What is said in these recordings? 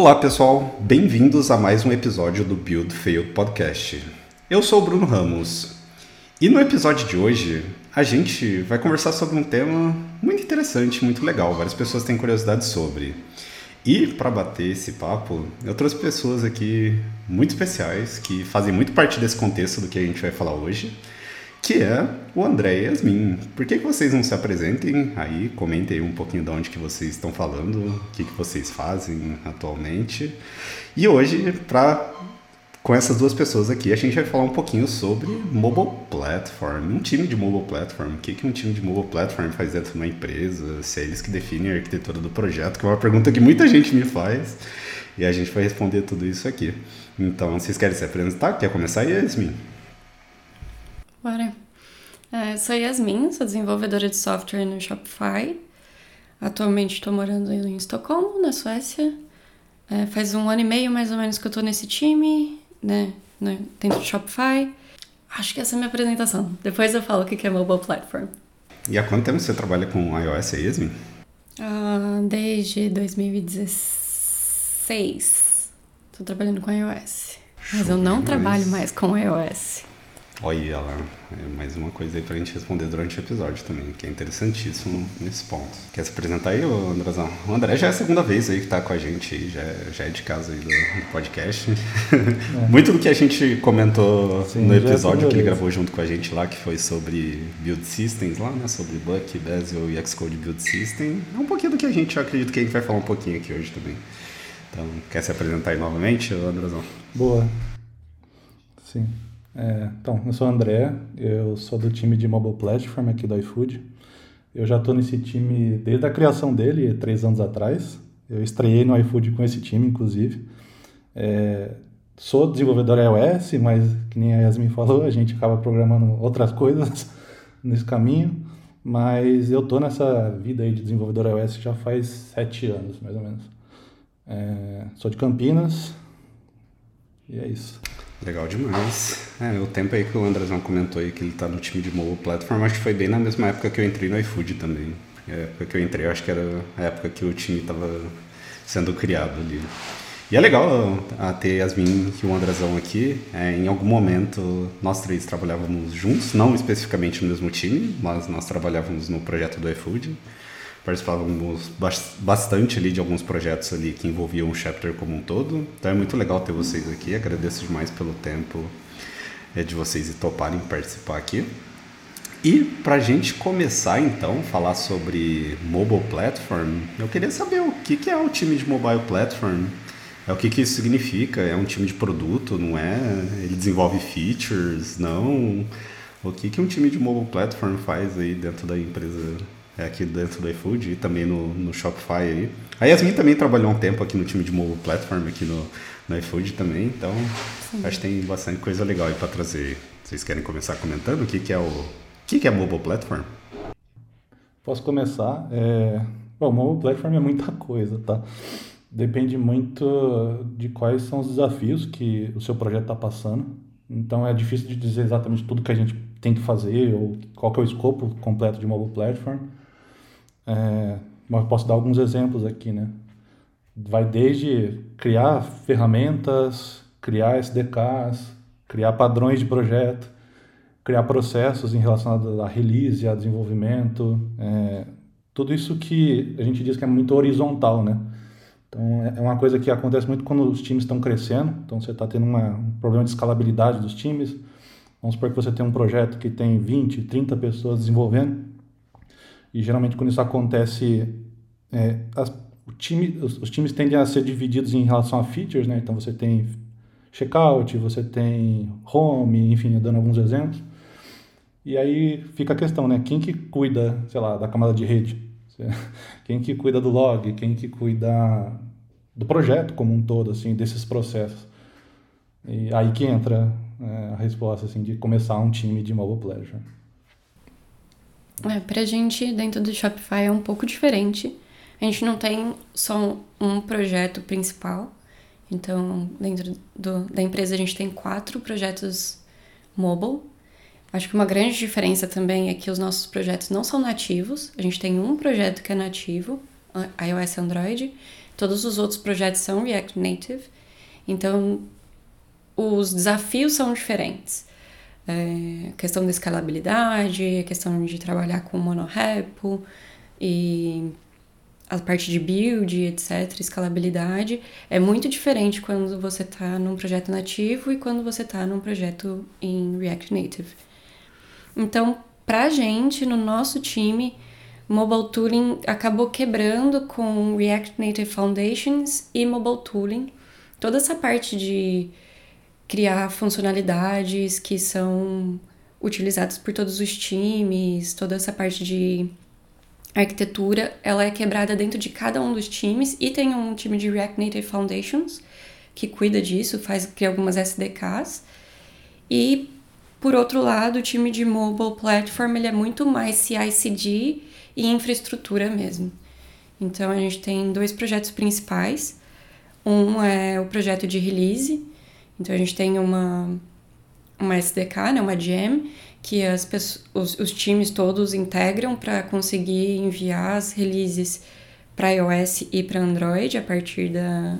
Olá pessoal, bem-vindos a mais um episódio do Build Fail Podcast. Eu sou o Bruno Ramos e no episódio de hoje a gente vai conversar sobre um tema muito interessante, muito legal, várias pessoas têm curiosidade sobre. E para bater esse papo, eu trouxe pessoas aqui muito especiais que fazem muito parte desse contexto do que a gente vai falar hoje, que é o André e Yasmin. Por que, que vocês não se apresentem aí, comentem um pouquinho de onde que vocês estão falando, o que, que vocês fazem atualmente. E hoje, para com essas duas pessoas aqui, a gente vai falar um pouquinho sobre mobile platform, um time de mobile platform. O que, que um time de mobile platform faz dentro de uma empresa? Se é eles que definem a arquitetura do projeto, que é uma pergunta que muita gente me faz. E a gente vai responder tudo isso aqui. Então, vocês querem se apresentar? Quer começar, Yasmin? Bora. É, sou Yasmin, sou desenvolvedora de software no Shopify. Atualmente estou morando em Estocolmo, na Suécia. É, faz um ano e meio mais ou menos que eu estou nesse time né, né, dentro do Shopify. Acho que essa é a minha apresentação. Depois eu falo o que é mobile platform. E há quanto tempo você trabalha com iOS Yasmin? Uh, desde 2016. Estou trabalhando com iOS. Mas eu não trabalho mais com iOS. Olha lá, é mais uma coisa aí pra gente responder durante o episódio também, que é interessantíssimo nesse ponto. Quer se apresentar aí, Andrezão? O André já é a segunda vez aí que tá com a gente aí, já, já é de casa aí do, do podcast. É. Muito do que a gente comentou Sim, no é episódio é que ele gravou junto com a gente lá, que foi sobre build systems lá, né? Sobre Buck, Bezier e Xcode Build System. É um pouquinho do que a gente, eu acredito que a gente vai falar um pouquinho aqui hoje também. Então, quer se apresentar aí novamente, Andrezão? Boa. Sim. É, então, eu sou o André, eu sou do time de Mobile Platform aqui do iFood. Eu já estou nesse time desde a criação dele, três anos atrás. Eu estreiei no iFood com esse time, inclusive. É, sou desenvolvedor iOS, mas que nem a Yasmin falou, a gente acaba programando outras coisas nesse caminho. Mas eu estou nessa vida aí de desenvolvedor iOS já faz sete anos, mais ou menos. É, sou de Campinas e é isso. Legal demais. É, o tempo aí que o Andrezão comentou aí que ele tá no time de mobile platform, acho que foi bem na mesma época que eu entrei no iFood também. A época que eu entrei, acho que era a época que o time tava sendo criado ali. E é legal a ter Yasmin e o Andrezão aqui. É, em algum momento, nós três trabalhávamos juntos, não especificamente no mesmo time, mas nós trabalhávamos no projeto do iFood participávamos bastante ali de alguns projetos ali que envolviam o chapter como um todo. Então é muito legal ter vocês aqui. Agradeço demais pelo tempo é, de vocês e toparem participar aqui. E para a gente começar então falar sobre mobile platform, eu queria saber o que, que é o time de mobile platform. É o que, que isso significa? É um time de produto, não é? Ele desenvolve features, não? O que, que um time de mobile platform faz aí dentro da empresa é, aqui dentro do iFood e também no, no Shopify aí. A Yasmin também trabalhou um tempo aqui no time de mobile platform aqui no, no iFood também, então Sim. acho que tem bastante coisa legal aí para trazer. Vocês querem começar comentando o que, que é o, o que, que é mobile platform? Posso começar? É... Bom, mobile platform é muita coisa, tá? Depende muito de quais são os desafios que o seu projeto está passando. Então é difícil de dizer exatamente tudo que a gente tem que fazer ou qual que é o escopo completo de mobile platform. É, mas posso dar alguns exemplos aqui, né? Vai desde criar ferramentas, criar SDKs, criar padrões de projeto, criar processos em relação a release, a desenvolvimento, é, tudo isso que a gente diz que é muito horizontal, né? Então é, é uma coisa que acontece muito quando os times estão crescendo, então você está tendo uma, um problema de escalabilidade dos times. Vamos supor que você tem um projeto que tem 20, 30 pessoas desenvolvendo, e geralmente quando isso acontece, é, as, o time, os, os, times tendem a ser divididos em relação a features, né? Então você tem checkout, você tem home, enfim, dando alguns exemplos. E aí fica a questão, né? Quem que cuida, sei lá, da camada de rede? Quem que cuida do log? Quem que cuida do projeto como um todo, assim, desses processos? E aí que entra é, a resposta, assim, de começar um time de mobile pleasure. É, pra gente, dentro do Shopify, é um pouco diferente. A gente não tem só um projeto principal. Então, dentro do, da empresa, a gente tem quatro projetos mobile. Acho que uma grande diferença também é que os nossos projetos não são nativos. A gente tem um projeto que é nativo, iOS e Android. Todos os outros projetos são React Native, então os desafios são diferentes. É, questão da escalabilidade, a questão de trabalhar com monorepo e a parte de build, etc., escalabilidade, é muito diferente quando você está num projeto nativo e quando você está num projeto em React Native. Então, para a gente, no nosso time, Mobile Tooling acabou quebrando com React Native Foundations e Mobile Tooling. Toda essa parte de criar funcionalidades que são utilizadas por todos os times, toda essa parte de arquitetura ela é quebrada dentro de cada um dos times e tem um time de React Native Foundations que cuida disso, faz cria algumas SDKs. E por outro lado, o time de mobile platform ele é muito mais CI/CD e infraestrutura mesmo. Então a gente tem dois projetos principais. Um é o projeto de release. Então a gente tem uma uma SDK, né, uma gem, que as os, os times todos integram para conseguir enviar as releases para iOS e para Android a partir da,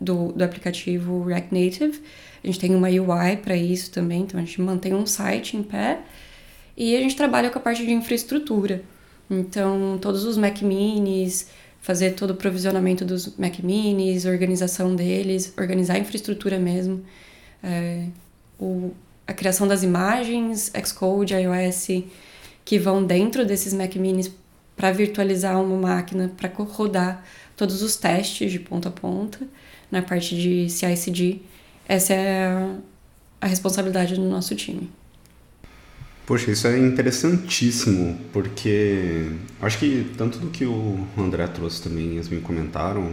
do, do aplicativo React Native. A gente tem uma UI para isso também, então a gente mantém um site em pé e a gente trabalha com a parte de infraestrutura. Então, todos os Mac Minis, fazer todo o provisionamento dos Mac Minis, organização deles, organizar a infraestrutura mesmo. É, o, a criação das imagens, Xcode, iOS, que vão dentro desses Mac Minis para virtualizar uma máquina, para rodar todos os testes de ponta a ponta, na parte de CI/CD. Essa é a responsabilidade do nosso time. Poxa, isso é interessantíssimo, porque acho que tanto do que o André trouxe também, eles me comentaram,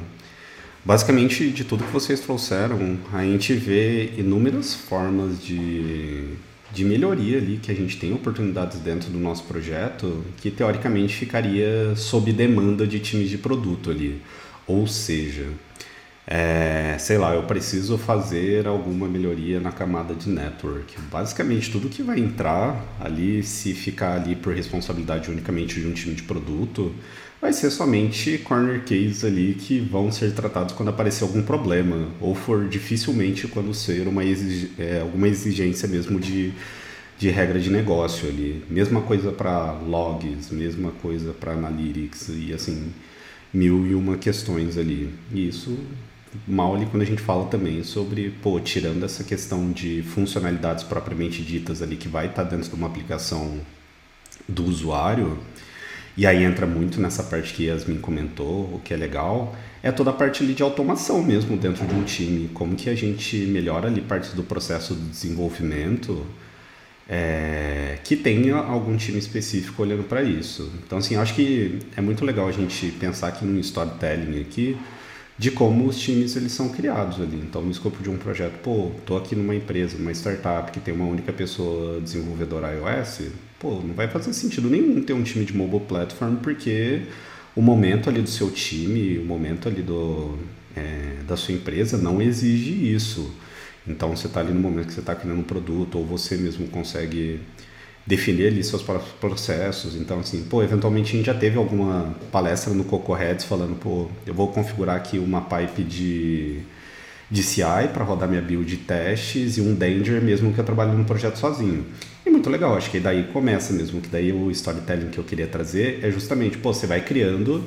Basicamente, de tudo que vocês trouxeram, a gente vê inúmeras formas de, de melhoria ali, que a gente tem oportunidades dentro do nosso projeto, que teoricamente ficaria sob demanda de times de produto ali. Ou seja, é, sei lá, eu preciso fazer alguma melhoria na camada de network. Basicamente, tudo que vai entrar ali, se ficar ali por responsabilidade unicamente de um time de produto, vai ser somente corner cases ali que vão ser tratados quando aparecer algum problema, ou for dificilmente quando ser uma exig é, alguma exigência mesmo de, de regra de negócio ali. Mesma coisa para logs, mesma coisa para analytics e assim, mil e uma questões ali. E isso mal ali quando a gente fala também sobre, pô, tirando essa questão de funcionalidades propriamente ditas ali que vai estar tá dentro de uma aplicação do usuário, e aí entra muito nessa parte que Yasmin comentou, o que é legal, é toda a parte ali de automação mesmo dentro de um time, como que a gente melhora ali parte do processo de desenvolvimento, é, que tenha algum time específico olhando para isso. Então, assim, acho que é muito legal a gente pensar aqui no storytelling aqui, de como os times eles são criados ali. Então, no escopo de um projeto, pô, tô aqui numa empresa, uma startup que tem uma única pessoa desenvolvedora iOS, pô, não vai fazer sentido nenhum ter um time de mobile platform porque o momento ali do seu time, o momento ali do, é, da sua empresa não exige isso. Então, você está ali no momento que você está criando um produto ou você mesmo consegue definir ali seus próprios processos. Então, assim, pô, eventualmente a gente já teve alguma palestra no Coco Heads falando, pô, eu vou configurar aqui uma pipe de, de CI para rodar minha build de testes e um Danger mesmo que eu trabalho no projeto sozinho. E muito legal, acho que daí começa mesmo, que daí o storytelling que eu queria trazer é justamente, pô, você vai criando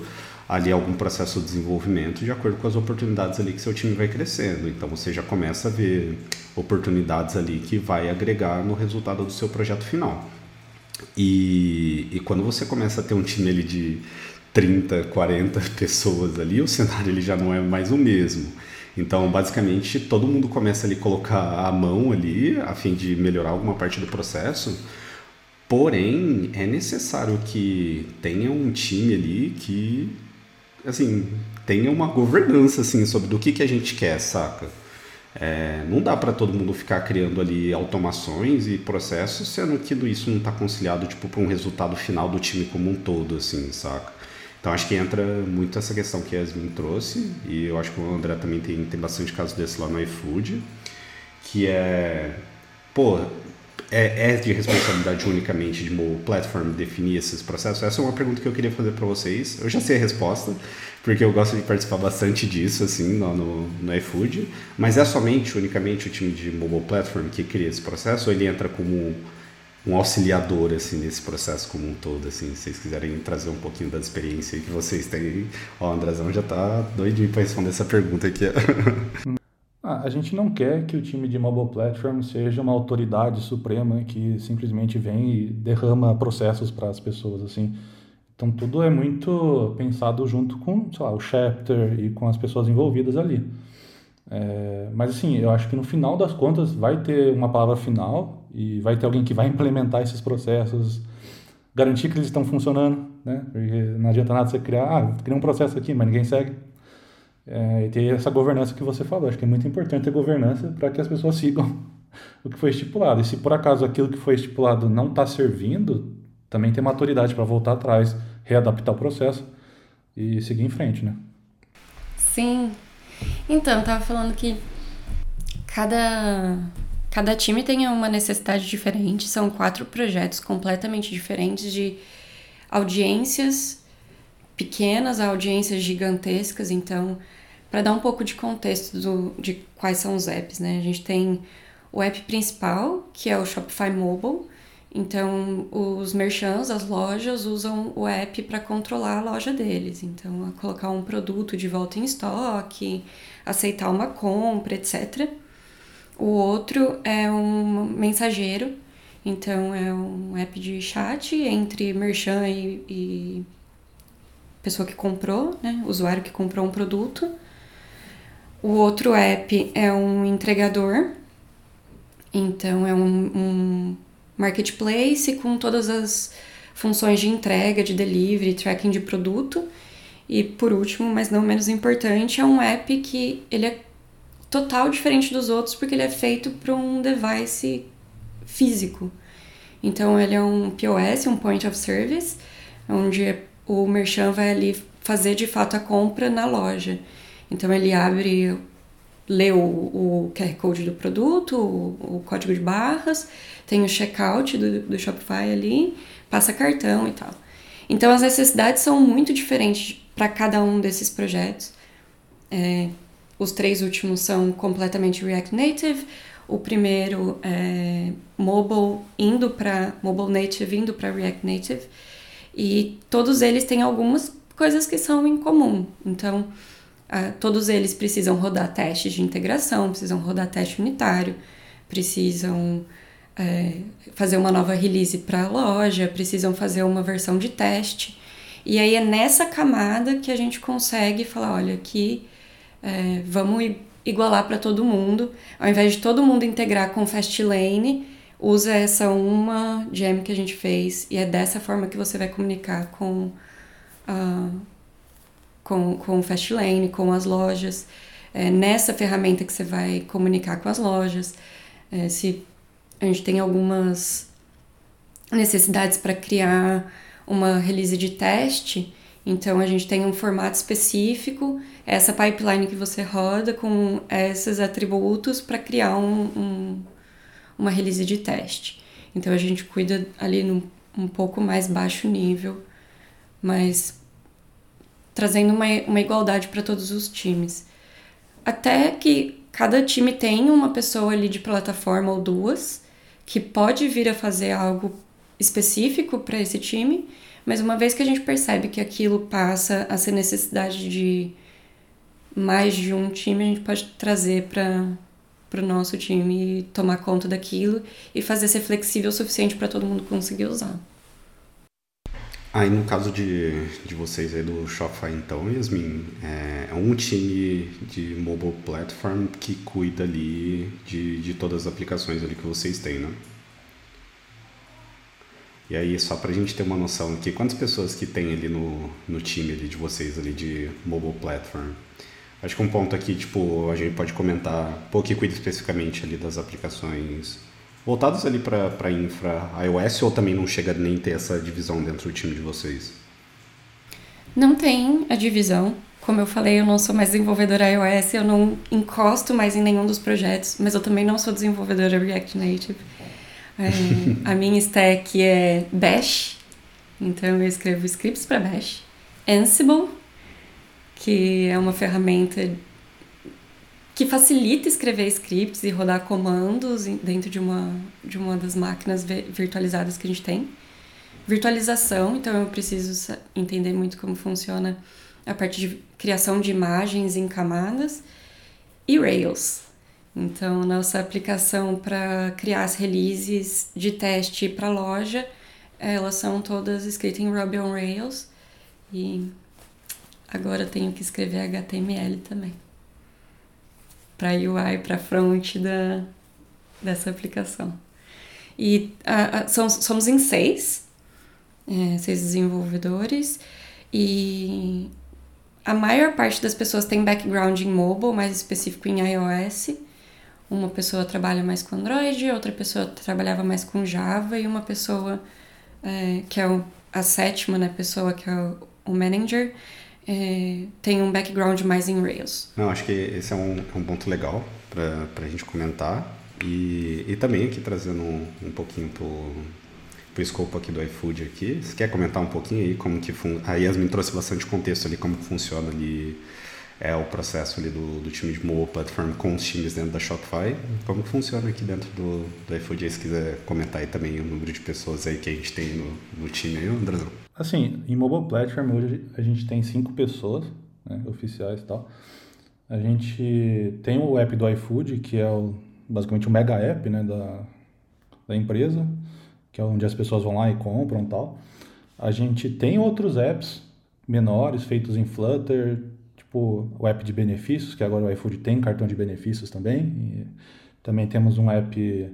ali algum processo de desenvolvimento de acordo com as oportunidades ali que seu time vai crescendo. Então você já começa a ver oportunidades ali que vai agregar no resultado do seu projeto final. E, e quando você começa a ter um time ali de 30, 40 pessoas ali, o cenário ele já não é mais o mesmo. Então, basicamente, todo mundo começa ali a colocar a mão ali a fim de melhorar alguma parte do processo. Porém, é necessário que tenha um time ali que, assim, tenha uma governança, assim, sobre do que, que a gente quer, saca? É, não dá para todo mundo ficar criando ali automações e processos, sendo que isso não está conciliado tipo para um resultado final do time como um todo, assim, saca? Então acho que entra muito essa questão que a Yasmin trouxe e eu acho que o André também tem, tem bastante casos desse lá no iFood, que é, pô, é, é de responsabilidade unicamente de mobile platform definir esses processos? Essa é uma pergunta que eu queria fazer para vocês. Eu já sei a resposta, porque eu gosto de participar bastante disso, assim, no, no, no iFood. Mas é somente, unicamente, o time de mobile platform que cria esse processo ou ele entra como um auxiliador assim nesse processo como um todo assim se vocês quiserem trazer um pouquinho da experiência que vocês têm ó o Andrazão já tá doidinho para responder essa pergunta aqui ah, a gente não quer que o time de mobile platform seja uma autoridade suprema que simplesmente vem e derrama processos para as pessoas assim então tudo é muito pensado junto com sei lá o chapter e com as pessoas envolvidas ali é, mas assim, eu acho que no final das contas vai ter uma palavra final e vai ter alguém que vai implementar esses processos, garantir que eles estão funcionando, né? Porque não adianta nada você criar, ah, criar um processo aqui, mas ninguém segue. É, e ter essa governança que você falou. Acho que é muito importante ter governança para que as pessoas sigam o que foi estipulado. E se por acaso aquilo que foi estipulado não está servindo, também tem maturidade para voltar atrás, readaptar o processo e seguir em frente, né? Sim, então, eu tava falando que cada, cada time tem uma necessidade diferente, são quatro projetos completamente diferentes de audiências pequenas a audiências gigantescas, então, para dar um pouco de contexto do, de quais são os apps, né? A gente tem o app principal, que é o Shopify Mobile, então, os merchants, as lojas, usam o app para controlar a loja deles. Então, colocar um produto de volta em estoque, aceitar uma compra, etc. O outro é um mensageiro, então é um app de chat entre merchan e, e pessoa que comprou, né? usuário que comprou um produto. O outro app é um entregador, então é um, um marketplace com todas as funções de entrega, de delivery, tracking de produto. E por último, mas não menos importante, é um app que ele é total diferente dos outros porque ele é feito para um device físico. Então ele é um POS, um Point of Service, onde o merchant vai ali fazer de fato a compra na loja. Então ele abre lê o, o QR Code do produto, o, o, código de barras, tem o checkout do, do Shopify ali, passa cartão e tal. Então as necessidades são muito diferentes para cada um desses projetos. É, os três últimos são completamente React Native. O primeiro é mobile indo para mobile native indo para React Native e todos eles têm algumas coisas que são em comum. Então, Uh, todos eles precisam rodar testes de integração, precisam rodar teste unitário, precisam é, fazer uma nova release para a loja, precisam fazer uma versão de teste. E aí é nessa camada que a gente consegue falar: olha, aqui é, vamos igualar para todo mundo. Ao invés de todo mundo integrar com Fastlane, usa essa uma gem que a gente fez e é dessa forma que você vai comunicar com. Uh, com, com o Fastlane, com as lojas, é, nessa ferramenta que você vai comunicar com as lojas. É, se a gente tem algumas necessidades para criar uma release de teste, então a gente tem um formato específico, essa pipeline que você roda com esses atributos para criar um, um, uma release de teste. Então a gente cuida ali num um pouco mais baixo nível, mas trazendo uma, uma igualdade para todos os times. Até que cada time tem uma pessoa ali de plataforma ou duas que pode vir a fazer algo específico para esse time, mas uma vez que a gente percebe que aquilo passa a ser necessidade de mais de um time, a gente pode trazer para para o nosso time tomar conta daquilo e fazer ser flexível o suficiente para todo mundo conseguir usar. Aí no caso de, de vocês aí do Shopify então, Yasmin, é, é um time de mobile platform que cuida ali de, de todas as aplicações ali que vocês têm, né? E aí, só pra gente ter uma noção aqui, quantas pessoas que tem ali no, no time ali de vocês ali de mobile platform? Acho que um ponto aqui, tipo, a gente pode comentar, pô, que cuida especificamente ali das aplicações voltados ali para infra iOS ou também não chega nem ter essa divisão dentro do time de vocês? Não tem a divisão. Como eu falei, eu não sou mais desenvolvedora iOS, eu não encosto mais em nenhum dos projetos, mas eu também não sou desenvolvedora React Native. É, a minha stack é Bash, então eu escrevo scripts para Bash. Ansible, que é uma ferramenta que facilita escrever scripts e rodar comandos dentro de uma, de uma das máquinas virtualizadas que a gente tem. Virtualização, então eu preciso entender muito como funciona a parte de criação de imagens em camadas. E Rails. Então, nossa aplicação para criar as releases de teste para loja, elas são todas escritas em Ruby on Rails. E agora eu tenho que escrever HTML também para UI, para front da, dessa aplicação. E uh, somos, somos em seis, é, seis desenvolvedores, e a maior parte das pessoas tem background em mobile, mais específico em iOS. Uma pessoa trabalha mais com Android, outra pessoa trabalhava mais com Java, e uma pessoa, é, que é o, a sétima né, pessoa, que é o, o manager, é, tem um background mais em Rails. Não, acho que esse é um, é um ponto legal para a gente comentar. E, e também aqui trazendo um, um pouquinho para o escopo aqui do iFood aqui. Você quer comentar um pouquinho aí como que fun... a Yasmin trouxe bastante contexto ali como funciona ali é o processo ali do, do time de mobile platform com os times dentro da Shopify. Como que funciona aqui dentro do, do iFood? Se quiser comentar aí também o número de pessoas aí que a gente tem no, no time aí. Assim, em mobile platform hoje a gente tem cinco pessoas, né, oficiais e tal. A gente tem o app do iFood, que é o, basicamente o mega app né, da, da empresa, que é onde as pessoas vão lá e compram e tal. A gente tem outros apps menores feitos em Flutter, tipo o app de benefícios, que agora o iFood tem cartão de benefícios também. Também temos um app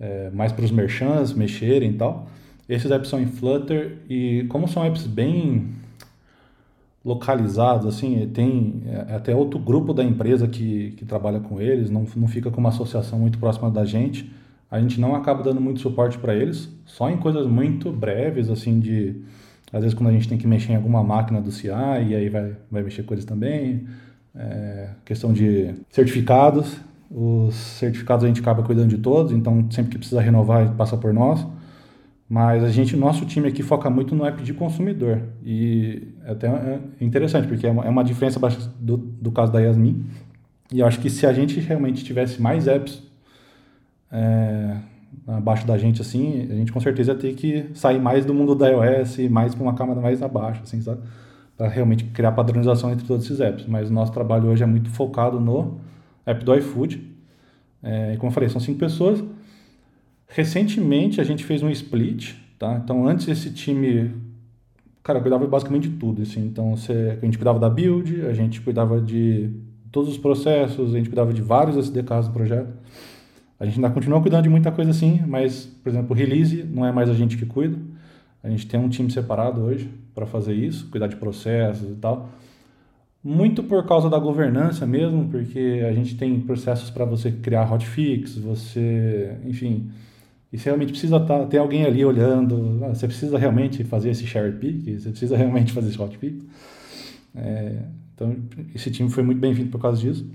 é, mais para os merchants mexerem e tal. Esses apps são em Flutter e como são apps bem localizados, assim, tem é, até outro grupo da empresa que, que trabalha com eles, não, não fica com uma associação muito próxima da gente. A gente não acaba dando muito suporte para eles, só em coisas muito breves, assim, de às vezes quando a gente tem que mexer em alguma máquina do CI, e aí vai, vai mexer coisas também. É, questão de certificados. Os certificados a gente acaba cuidando de todos, então sempre que precisa renovar, passa por nós. Mas a gente, nosso time aqui foca muito no app de consumidor. E é até é interessante, porque é uma, é uma diferença do, do caso da Yasmin. E eu acho que se a gente realmente tivesse mais apps é, abaixo da gente, assim, a gente com certeza ia ter que sair mais do mundo da iOS, mais para uma camada mais abaixo, assim, sabe? Para realmente criar padronização entre todos esses apps. Mas o nosso trabalho hoje é muito focado no app do iFood. É, como eu falei, são cinco pessoas. Recentemente a gente fez um split, tá? Então antes esse time, cara, cuidava basicamente de tudo, assim. Então você, a gente cuidava da build, a gente cuidava de todos os processos, a gente cuidava de vários SDKs do projeto. A gente ainda continua cuidando de muita coisa assim, mas, por exemplo, o release não é mais a gente que cuida. A gente tem um time separado hoje para fazer isso, cuidar de processos e tal. Muito por causa da governança mesmo, porque a gente tem processos para você criar hotfix, você, enfim, e você realmente precisa tá, ter alguém ali olhando, ah, você precisa realmente fazer esse share pick, você precisa realmente fazer esse hotfix. É, então, esse time foi muito bem-vindo por causa disso.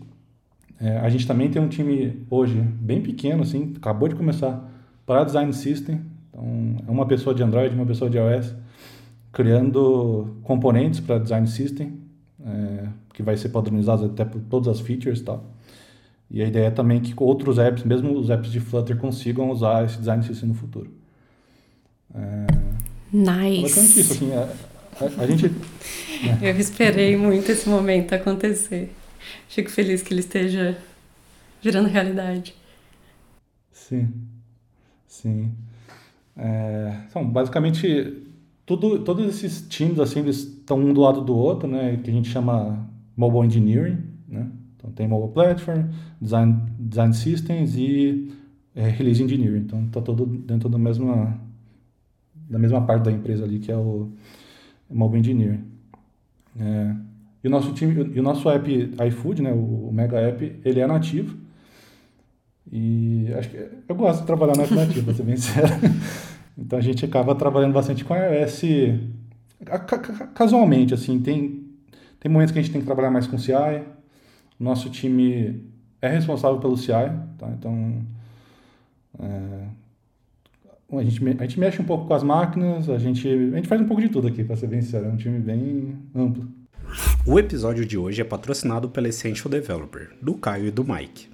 É, a gente também tem um time hoje bem pequeno, assim, acabou de começar para design system. Então, é uma pessoa de Android, uma pessoa de iOS, criando componentes para design system, é, que vai ser padronizado até por todas as features e tal. E a ideia é também que outros apps, mesmo os apps de Flutter, consigam usar esse design system no futuro. É, nice. isso, assim, a, a, a gente... Né? Eu esperei muito esse momento acontecer. Fico feliz que ele esteja virando realidade. Sim, sim. É, são basicamente tudo, todos esses times assim eles estão um do lado do outro, né? Que a gente chama mobile engineering, né? Então tem mobile platform, design, design systems e é, release engineering. Então está todo dentro da mesma da mesma parte da empresa ali que é o mobile engineering. É, e o nosso time, e o nosso app iFood, né, o Mega App, ele é nativo. E acho que eu gosto de trabalhar no app nativo, para ser bem sincero. Então a gente acaba trabalhando bastante com iOS casualmente, assim, tem tem momentos que a gente tem que trabalhar mais com CI. Nosso time é responsável pelo CI, tá? Então é, a gente, a gente mexe um pouco com as máquinas, a gente, a gente faz um pouco de tudo aqui, para ser bem sincero. É um time bem amplo. O episódio de hoje é patrocinado pela Essential Developer, do Caio e do Mike.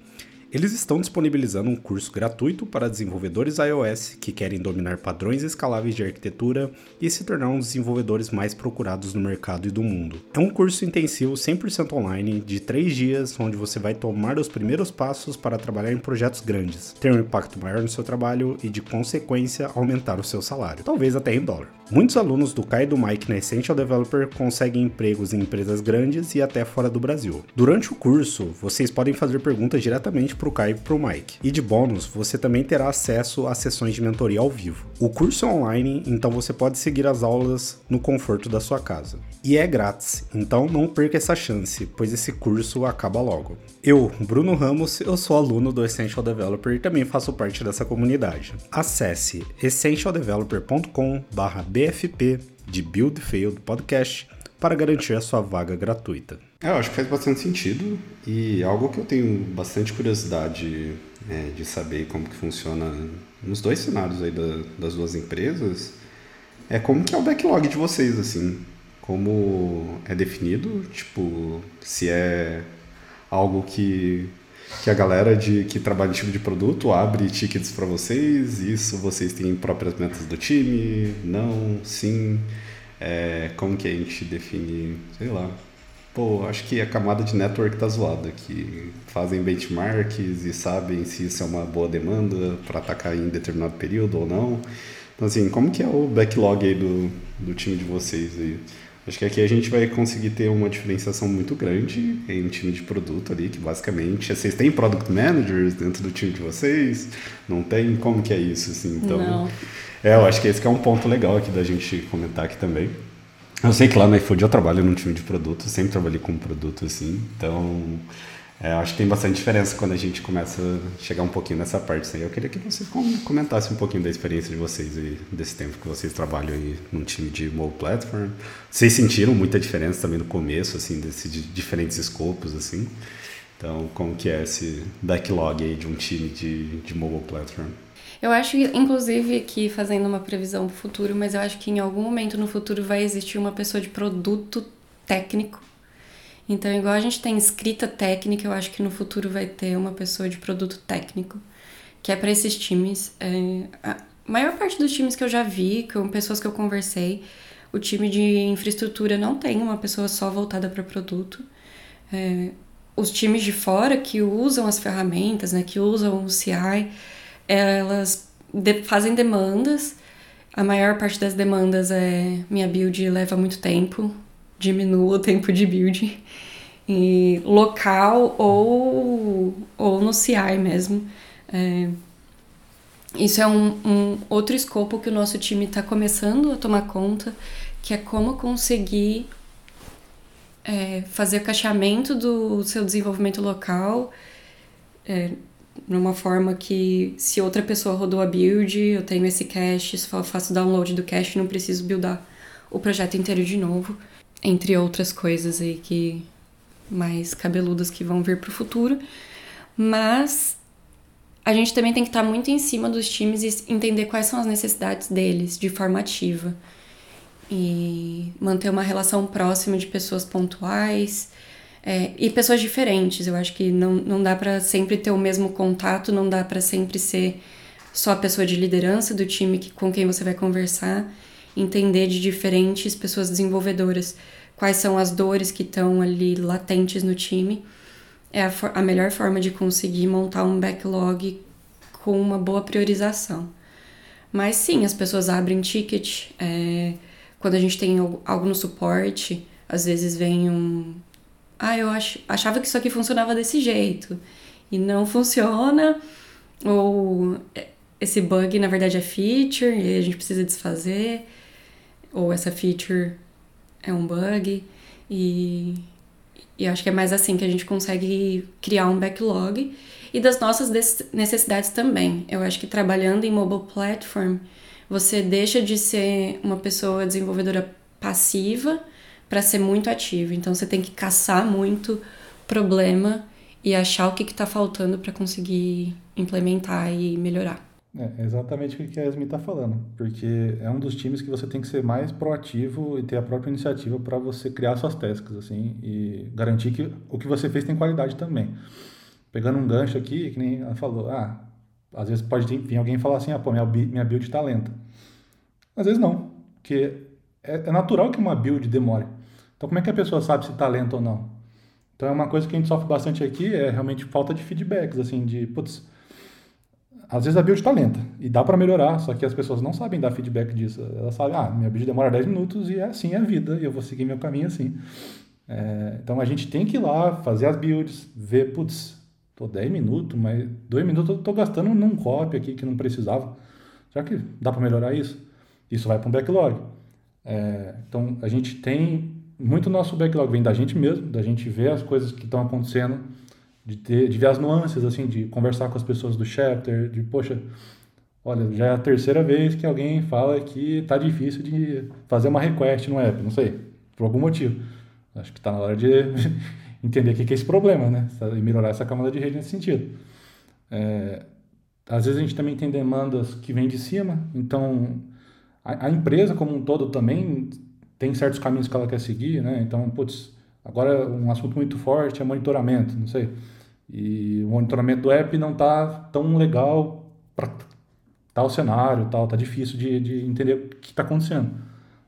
Eles estão disponibilizando um curso gratuito para desenvolvedores iOS que querem dominar padrões escaláveis de arquitetura e se tornar um dos desenvolvedores mais procurados no mercado e do mundo. É um curso intensivo 100% online de 3 dias, onde você vai tomar os primeiros passos para trabalhar em projetos grandes, ter um impacto maior no seu trabalho e, de consequência, aumentar o seu salário, talvez até em dólar. Muitos alunos do Kai e do Mike na Essential Developer conseguem empregos em empresas grandes e até fora do Brasil. Durante o curso, vocês podem fazer perguntas diretamente para o Kai e para o Mike. E de bônus, você também terá acesso a sessões de mentoria ao vivo. O curso é online, então você pode seguir as aulas no conforto da sua casa. E é grátis, então não perca essa chance, pois esse curso acaba logo. Eu, Bruno Ramos, eu sou aluno do Essential Developer e também faço parte dessa comunidade. Acesse essentialdeveloper.com/b BFP de Build Failed Podcast para garantir a sua vaga gratuita. É, eu acho que faz bastante sentido. E algo que eu tenho bastante curiosidade é, de saber como que funciona nos dois cenários aí da, das duas empresas é como que é o backlog de vocês, assim, como é definido, tipo, se é algo que que a galera de que trabalha em time de produto abre tickets para vocês, isso vocês têm próprias metas do time, não, sim, é, como que a gente define, sei lá. Pô, acho que a camada de network tá zoada, que fazem benchmarks e sabem se isso é uma boa demanda para atacar em determinado período ou não. Então, assim, como que é o backlog aí do, do time de vocês aí? Acho que aqui a gente vai conseguir ter uma diferenciação muito grande em um time de produto ali, que basicamente vocês têm product managers dentro do time de vocês, não tem? Como que é isso, assim? Então, não. é, eu acho que esse que é um ponto legal aqui da gente comentar aqui também. Eu sei que lá na iFood eu trabalho num time de produto, sempre trabalhei com produto, assim, então é, acho que tem bastante diferença quando a gente começa a chegar um pouquinho nessa parte. Assim. Eu queria que vocês comentassem um pouquinho da experiência de vocês e desse tempo que vocês trabalham aí num time de mobile platform. Vocês sentiram muita diferença também no começo, assim, desses de diferentes escopos, assim. Então, como que é esse backlog aí de um time de, de mobile platform? Eu acho, inclusive, que fazendo uma previsão para o futuro, mas eu acho que em algum momento no futuro vai existir uma pessoa de produto técnico então, igual a gente tem escrita técnica, eu acho que no futuro vai ter uma pessoa de produto técnico, que é para esses times. É, a maior parte dos times que eu já vi, com pessoas que eu conversei, o time de infraestrutura não tem uma pessoa só voltada para produto. É, os times de fora que usam as ferramentas, né, que usam o CI, elas de, fazem demandas. A maior parte das demandas é minha build leva muito tempo, diminua o tempo de build e local ou, ou no CI mesmo. É, isso é um, um, outro escopo que o nosso time está começando a tomar conta, que é como conseguir é, fazer o cacheamento do seu desenvolvimento local é, numa forma que se outra pessoa rodou a build, eu tenho esse cache, só faço download do cache, não preciso buildar o projeto inteiro de novo entre outras coisas aí que mais cabeludas que vão vir para o futuro. Mas a gente também tem que estar muito em cima dos times e entender quais são as necessidades deles de forma ativa. E manter uma relação próxima de pessoas pontuais é, e pessoas diferentes. Eu acho que não, não dá para sempre ter o mesmo contato, não dá para sempre ser só a pessoa de liderança do time que, com quem você vai conversar entender de diferentes pessoas desenvolvedoras quais são as dores que estão ali latentes no time, é a, a melhor forma de conseguir montar um backlog com uma boa priorização. Mas sim, as pessoas abrem ticket. É, quando a gente tem algo no suporte, às vezes vem um. Ah, eu ach, achava que isso aqui funcionava desse jeito. E não funciona. Ou é, esse bug na verdade é feature e a gente precisa desfazer ou essa feature é um bug e, e acho que é mais assim que a gente consegue criar um backlog e das nossas necessidades também. Eu acho que trabalhando em mobile platform, você deixa de ser uma pessoa desenvolvedora passiva para ser muito ativa. Então você tem que caçar muito problema e achar o que está faltando para conseguir implementar e melhorar. É exatamente o que a Yasmin está falando, porque é um dos times que você tem que ser mais proativo e ter a própria iniciativa para você criar suas tasks, assim, e garantir que o que você fez tem qualidade também. Pegando um gancho aqui, que nem ela falou, ah, às vezes pode vir alguém falar assim, ah, pô, minha, minha build está lenta. Às vezes não, porque é, é natural que uma build demore. Então como é que a pessoa sabe se está lenta ou não? Então é uma coisa que a gente sofre bastante aqui, é realmente falta de feedbacks, assim, de, putz, às vezes a build está lenta e dá para melhorar, só que as pessoas não sabem dar feedback disso. Elas sabem, ah, minha build demora 10 minutos e é assim a vida, e eu vou seguir meu caminho assim. É, então a gente tem que ir lá, fazer as builds, ver, putz, tô 10 minutos, mas 2 minutos eu tô gastando num copy aqui que não precisava. Será que dá para melhorar isso? Isso vai para um backlog. É, então a gente tem muito nosso backlog vem da gente mesmo, da gente ver as coisas que estão acontecendo de, ter, de ver as nuances, assim, de conversar com as pessoas do chapter, de, poxa, olha, já é a terceira vez que alguém fala que tá difícil de fazer uma request no app, não sei, por algum motivo. Acho que está na hora de entender o que é esse problema, né? E melhorar essa camada de rede nesse sentido. É, às vezes a gente também tem demandas que vêm de cima, então a, a, empresa como um todo também tem certos caminhos que ela quer seguir, né? Então, putz, agora um assunto muito forte é monitoramento, não sei. E o monitoramento do app não está tão legal para tal cenário, tal, tá difícil de, de entender o que está acontecendo.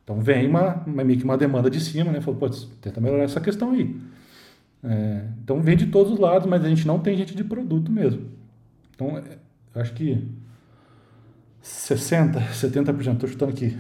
Então vem uma, uma, meio que uma demanda de cima, né? Falou, putz, tenta melhorar essa questão aí. É, então vem de todos os lados, mas a gente não tem gente de produto mesmo. Então, eu acho que 60%, 70%, estou chutando aqui,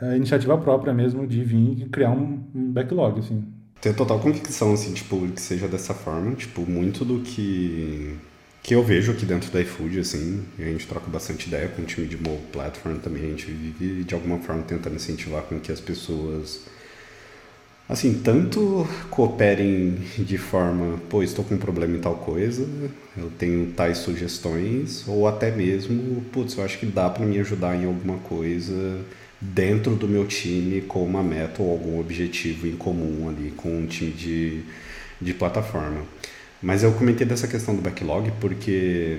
é iniciativa própria mesmo de vir criar um, um backlog, assim. Tenho total convicção, assim, tipo, que seja dessa forma. Tipo, muito do que, que eu vejo aqui dentro da iFood, assim, a gente troca bastante ideia com o time de mobile platform também, a gente vive de alguma forma tentando incentivar com que as pessoas, assim, tanto cooperem de forma, pô, estou com um problema em tal coisa, eu tenho tais sugestões, ou até mesmo, putz, eu acho que dá para me ajudar em alguma coisa dentro do meu time com uma meta ou algum objetivo em comum ali com um time de, de plataforma. Mas eu comentei dessa questão do backlog porque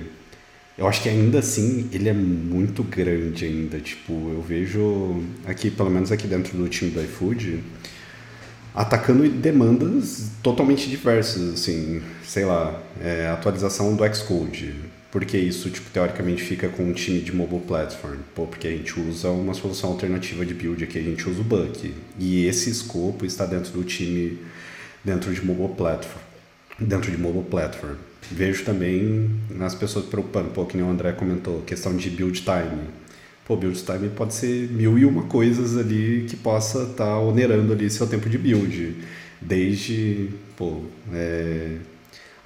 eu acho que ainda assim ele é muito grande ainda. Tipo, eu vejo aqui, pelo menos aqui dentro do time do iFood, atacando demandas totalmente diversas, assim, sei lá, é, atualização do Xcode, porque isso, tipo, teoricamente fica com um time de mobile platform? Pô, porque a gente usa uma solução alternativa de build aqui, a gente usa o Buck. E esse escopo está dentro do time, dentro de mobile platform. Dentro de mobile platform. Vejo também as pessoas preocupando, pô, que nem o André comentou, questão de build time. Pô, build time pode ser mil e uma coisas ali que possa estar tá onerando ali seu tempo de build. Desde, pô, é,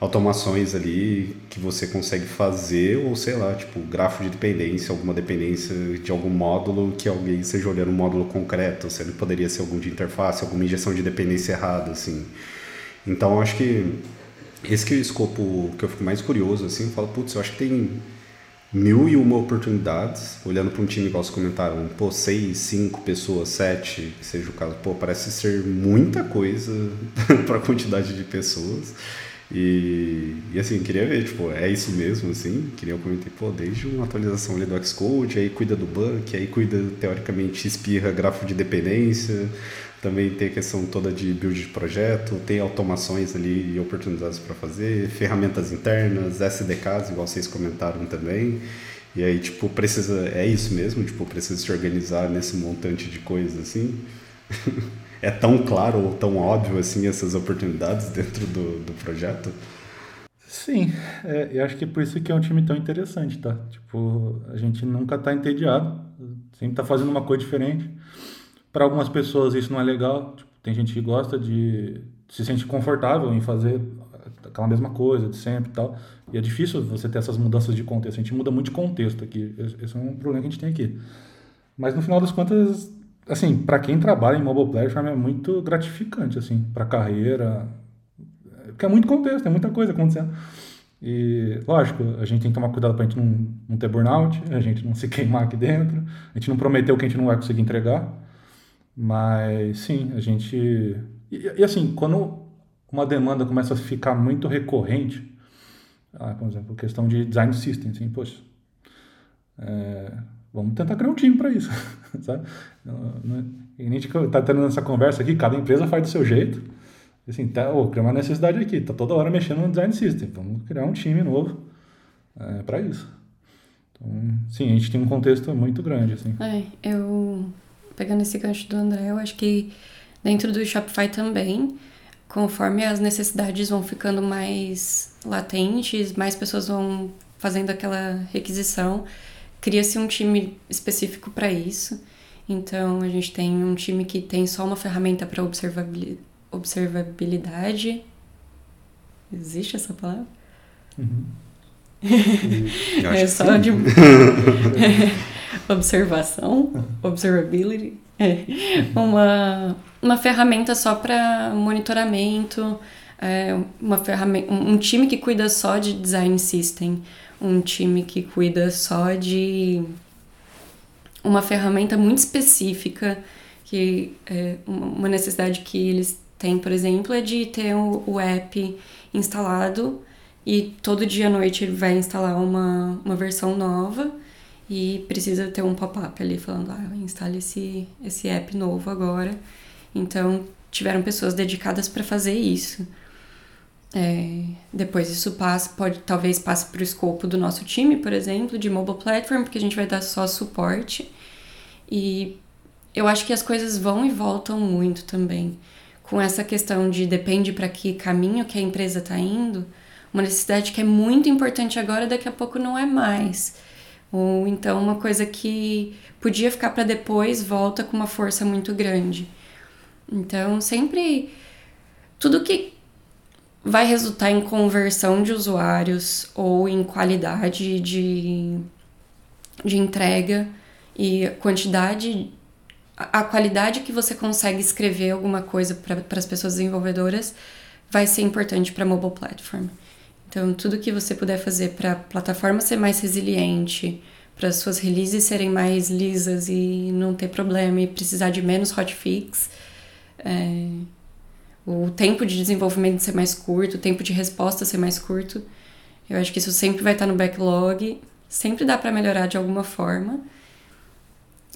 automações ali que você consegue fazer, ou sei lá, tipo, grafo de dependência, alguma dependência de algum módulo que alguém seja olhando um módulo concreto, se ele poderia ser algum de interface, alguma injeção de dependência errada, assim. Então, acho que esse que é o escopo que eu fico mais curioso, assim, eu falo, putz, eu acho que tem mil e uma oportunidades, olhando para um time igual vocês comentaram, pô, seis, cinco pessoas, sete, que seja o caso, pô, parece ser muita coisa para a quantidade de pessoas. E, e assim, queria ver, tipo, é isso mesmo, assim? Queria comentar, pô, desde uma atualização ali do Xcode, aí cuida do bug, aí cuida, teoricamente, espirra grafo de dependência, também tem a questão toda de build de projeto, tem automações ali e oportunidades para fazer, ferramentas internas, SDKs, igual vocês comentaram também. E aí, tipo, precisa, é isso mesmo, tipo, precisa se organizar nesse montante de coisas, assim. é tão claro ou tão óbvio assim essas oportunidades dentro do, do projeto? Sim, é, eu acho que é por isso que é um time tão interessante, tá? Tipo, a gente nunca tá entediado, sempre tá fazendo uma coisa diferente. Para algumas pessoas isso não é legal, tipo, tem gente que gosta de se sente confortável em fazer aquela mesma coisa de sempre e tal. E é difícil você ter essas mudanças de contexto. A gente muda muito de contexto aqui. Esse é um problema que a gente tem aqui. Mas no final das contas, assim, para quem trabalha em mobile platform é muito gratificante, assim, para carreira, porque é muito contexto, é muita coisa acontecendo. E, lógico, a gente tem que tomar cuidado para a gente não, não ter burnout, a gente não se queimar aqui dentro, a gente não prometeu que a gente não vai conseguir entregar, mas sim, a gente. E, e assim, quando uma demanda começa a ficar muito recorrente, ah, por exemplo, questão de design system, assim, poxa, É, vamos tentar criar um time para isso, sabe? E a gente está tendo essa conversa aqui, cada empresa faz do seu jeito. Assim, tá, oh, criar uma necessidade aqui, tá toda hora mexendo no design system, vamos criar um time novo é, para isso. Então, sim, a gente tem um contexto muito grande, assim. É, eu pegando esse gancho do André, eu acho que dentro do Shopify também, conforme as necessidades vão ficando mais latentes, mais pessoas vão fazendo aquela requisição, cria-se um time específico para isso. Então, a gente tem um time que tem só uma ferramenta para observabilidade. Existe essa palavra? Uhum. é só de observação, observability. É. Uma, uma ferramenta só para monitoramento, é, uma ferramenta, um time que cuida só de design system, um time que cuida só de uma ferramenta muito específica que é uma necessidade que eles têm, por exemplo, é de ter o, o app instalado e todo dia à noite ele vai instalar uma, uma versão nova e precisa ter um pop-up ali falando, ah, instale esse, esse app novo agora. Então, tiveram pessoas dedicadas para fazer isso. É, depois isso passa, pode talvez passe para o escopo do nosso time, por exemplo, de mobile platform, porque a gente vai dar só suporte. E eu acho que as coisas vão e voltam muito também. Com essa questão de depende para que caminho que a empresa está indo, uma necessidade que é muito importante agora, daqui a pouco não é mais. Ou então uma coisa que podia ficar para depois volta com uma força muito grande. Então, sempre tudo que vai resultar em conversão de usuários ou em qualidade de, de entrega e quantidade a qualidade que você consegue escrever alguma coisa para as pessoas desenvolvedoras vai ser importante para a mobile platform. Então, tudo que você puder fazer para a plataforma ser mais resiliente, para as suas releases serem mais lisas e não ter problema e precisar de menos hotfix, é, o tempo de desenvolvimento ser mais curto, o tempo de resposta ser mais curto. Eu acho que isso sempre vai estar no backlog, sempre dá para melhorar de alguma forma.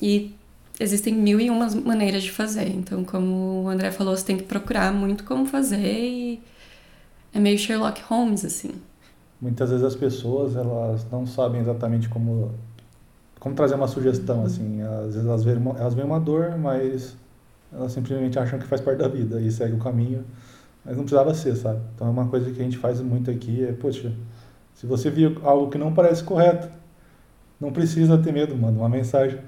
E existem mil e umas maneiras de fazer. Então, como o André falou, você tem que procurar muito como fazer e é meio Sherlock Holmes, assim. Muitas vezes as pessoas, elas não sabem exatamente como como trazer uma sugestão, assim. Às vezes elas veem uma, elas veem uma dor, mas elas simplesmente acham que faz parte da vida e segue o caminho. Mas não precisava ser, sabe? Então é uma coisa que a gente faz muito aqui, é, poxa, se você viu algo que não parece correto, não precisa ter medo, manda uma mensagem.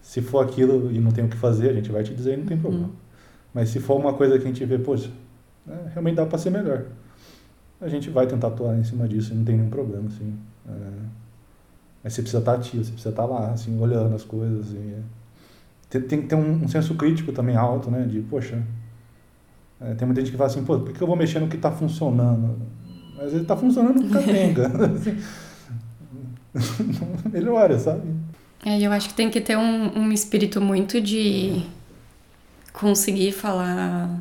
Se for aquilo e não tem o que fazer, a gente vai te dizer e não tem problema. Uhum. Mas se for uma coisa que a gente vê, poxa, né, realmente dá para ser melhor. A gente vai tentar atuar em cima disso e não tem nenhum problema, assim. É... Mas você precisa estar ativo, você precisa estar lá, assim, olhando as coisas e tem, tem que ter um, um, senso crítico também alto, né? De, poxa, é, tem muita gente que fala assim, pô, por que eu vou mexer no que está funcionando? Mas ele está funcionando no capenga. assim, melhora, sabe? É, eu acho que tem que ter um, um espírito muito de conseguir falar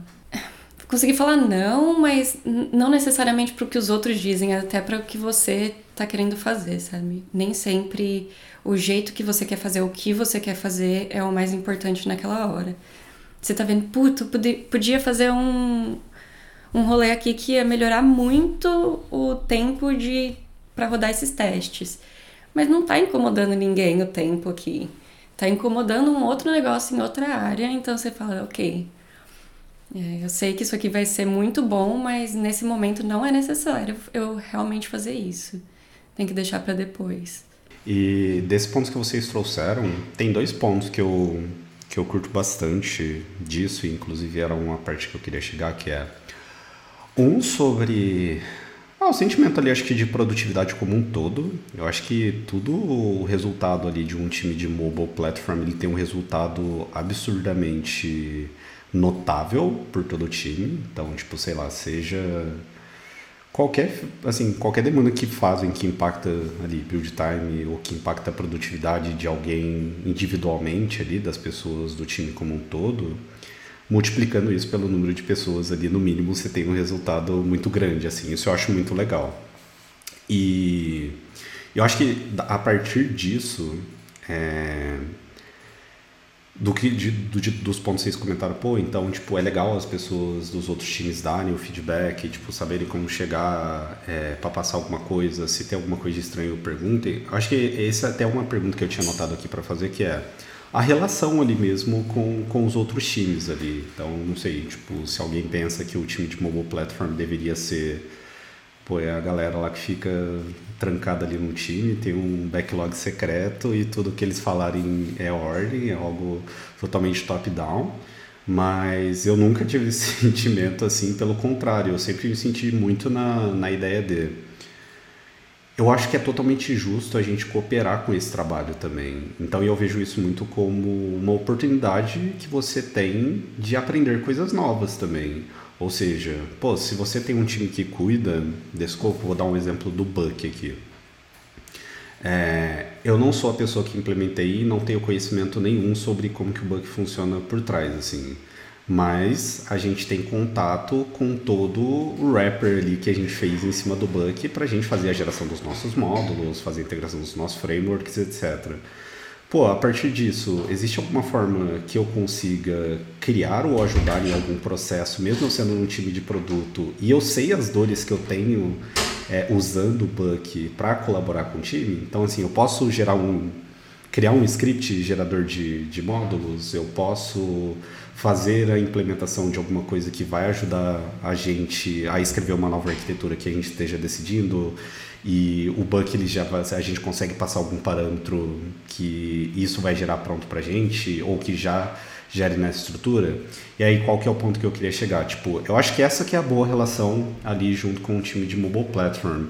conseguir falar não, mas não necessariamente para o que os outros dizem, até para o que você tá querendo fazer, sabe? Nem sempre o jeito que você quer fazer, o que você quer fazer é o mais importante naquela hora. Você tá vendo, puto, podia fazer um, um rolê aqui que ia melhorar muito o tempo de para rodar esses testes. Mas não tá incomodando ninguém o tempo aqui. Tá incomodando um outro negócio em outra área, então você fala, ok, é, eu sei que isso aqui vai ser muito bom, mas nesse momento não é necessário eu realmente fazer isso. Tem que deixar para depois. E desses pontos que vocês trouxeram, tem dois pontos que eu, que eu curto bastante disso, e inclusive era uma parte que eu queria chegar, que é um sobre ah, o sentimento ali, acho que de produtividade como um todo. Eu acho que tudo o resultado ali de um time de mobile platform, ele tem um resultado absurdamente notável por todo o time. Então, tipo, sei lá, seja qualquer, assim, qualquer demanda que fazem que impacta ali build time ou que impacta a produtividade de alguém individualmente ali, das pessoas do time como um todo, multiplicando isso pelo número de pessoas ali, no mínimo você tem um resultado muito grande, assim, isso eu acho muito legal. E Eu acho que a partir disso, é, do que de, do, de, dos pontos que vocês comentaram, pô, então, tipo, é legal as pessoas dos outros times darem o feedback, tipo, saberem como chegar é, para passar alguma coisa, se tem alguma coisa estranha, perguntem. Acho que essa é até uma pergunta que eu tinha anotado aqui para fazer, que é a relação ali mesmo com, com os outros times ali. Então, não sei, tipo, se alguém pensa que o time de mobile platform deveria ser pô, é a galera lá que fica trancada ali no time, tem um backlog secreto e tudo que eles falarem é ordem, é algo totalmente top-down. Mas eu nunca tive esse sentimento assim, pelo contrário, eu sempre me senti muito na, na ideia de. Eu acho que é totalmente justo a gente cooperar com esse trabalho também. Então eu vejo isso muito como uma oportunidade que você tem de aprender coisas novas também. Ou seja, pô, se você tem um time que cuida desse corpo, vou dar um exemplo do Buck aqui. É, eu não sou a pessoa que implementei e não tenho conhecimento nenhum sobre como que o Buck funciona por trás, assim. Mas a gente tem contato com todo o wrapper ali que a gente fez em cima do Buck para a gente fazer a geração dos nossos módulos, fazer a integração dos nossos frameworks, etc. Pô, a partir disso, existe alguma forma que eu consiga criar ou ajudar em algum processo, mesmo sendo um time de produto, e eu sei as dores que eu tenho é, usando o Buck para colaborar com o time? Então, assim, eu posso gerar um. criar um script gerador de, de módulos, eu posso fazer a implementação de alguma coisa que vai ajudar a gente a escrever uma nova arquitetura que a gente esteja decidindo e o Buck ele já a gente consegue passar algum parâmetro que isso vai gerar pronto para gente ou que já gere nessa estrutura. E aí qual que é o ponto que eu queria chegar? Tipo, eu acho que essa que é a boa relação ali junto com o time de mobile platform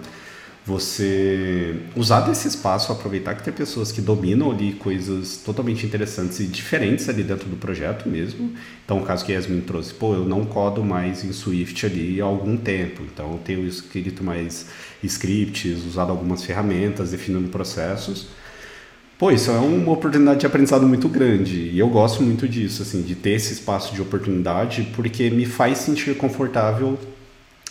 você usar desse espaço, aproveitar que tem pessoas que dominam ali coisas totalmente interessantes e diferentes ali dentro do projeto mesmo. Então, o caso que a Yasmin trouxe, pô, eu não codo mais em Swift ali há algum tempo, então eu tenho escrito mais scripts, usado algumas ferramentas, definindo processos. Pô, isso é uma oportunidade de aprendizado muito grande e eu gosto muito disso, assim, de ter esse espaço de oportunidade, porque me faz sentir confortável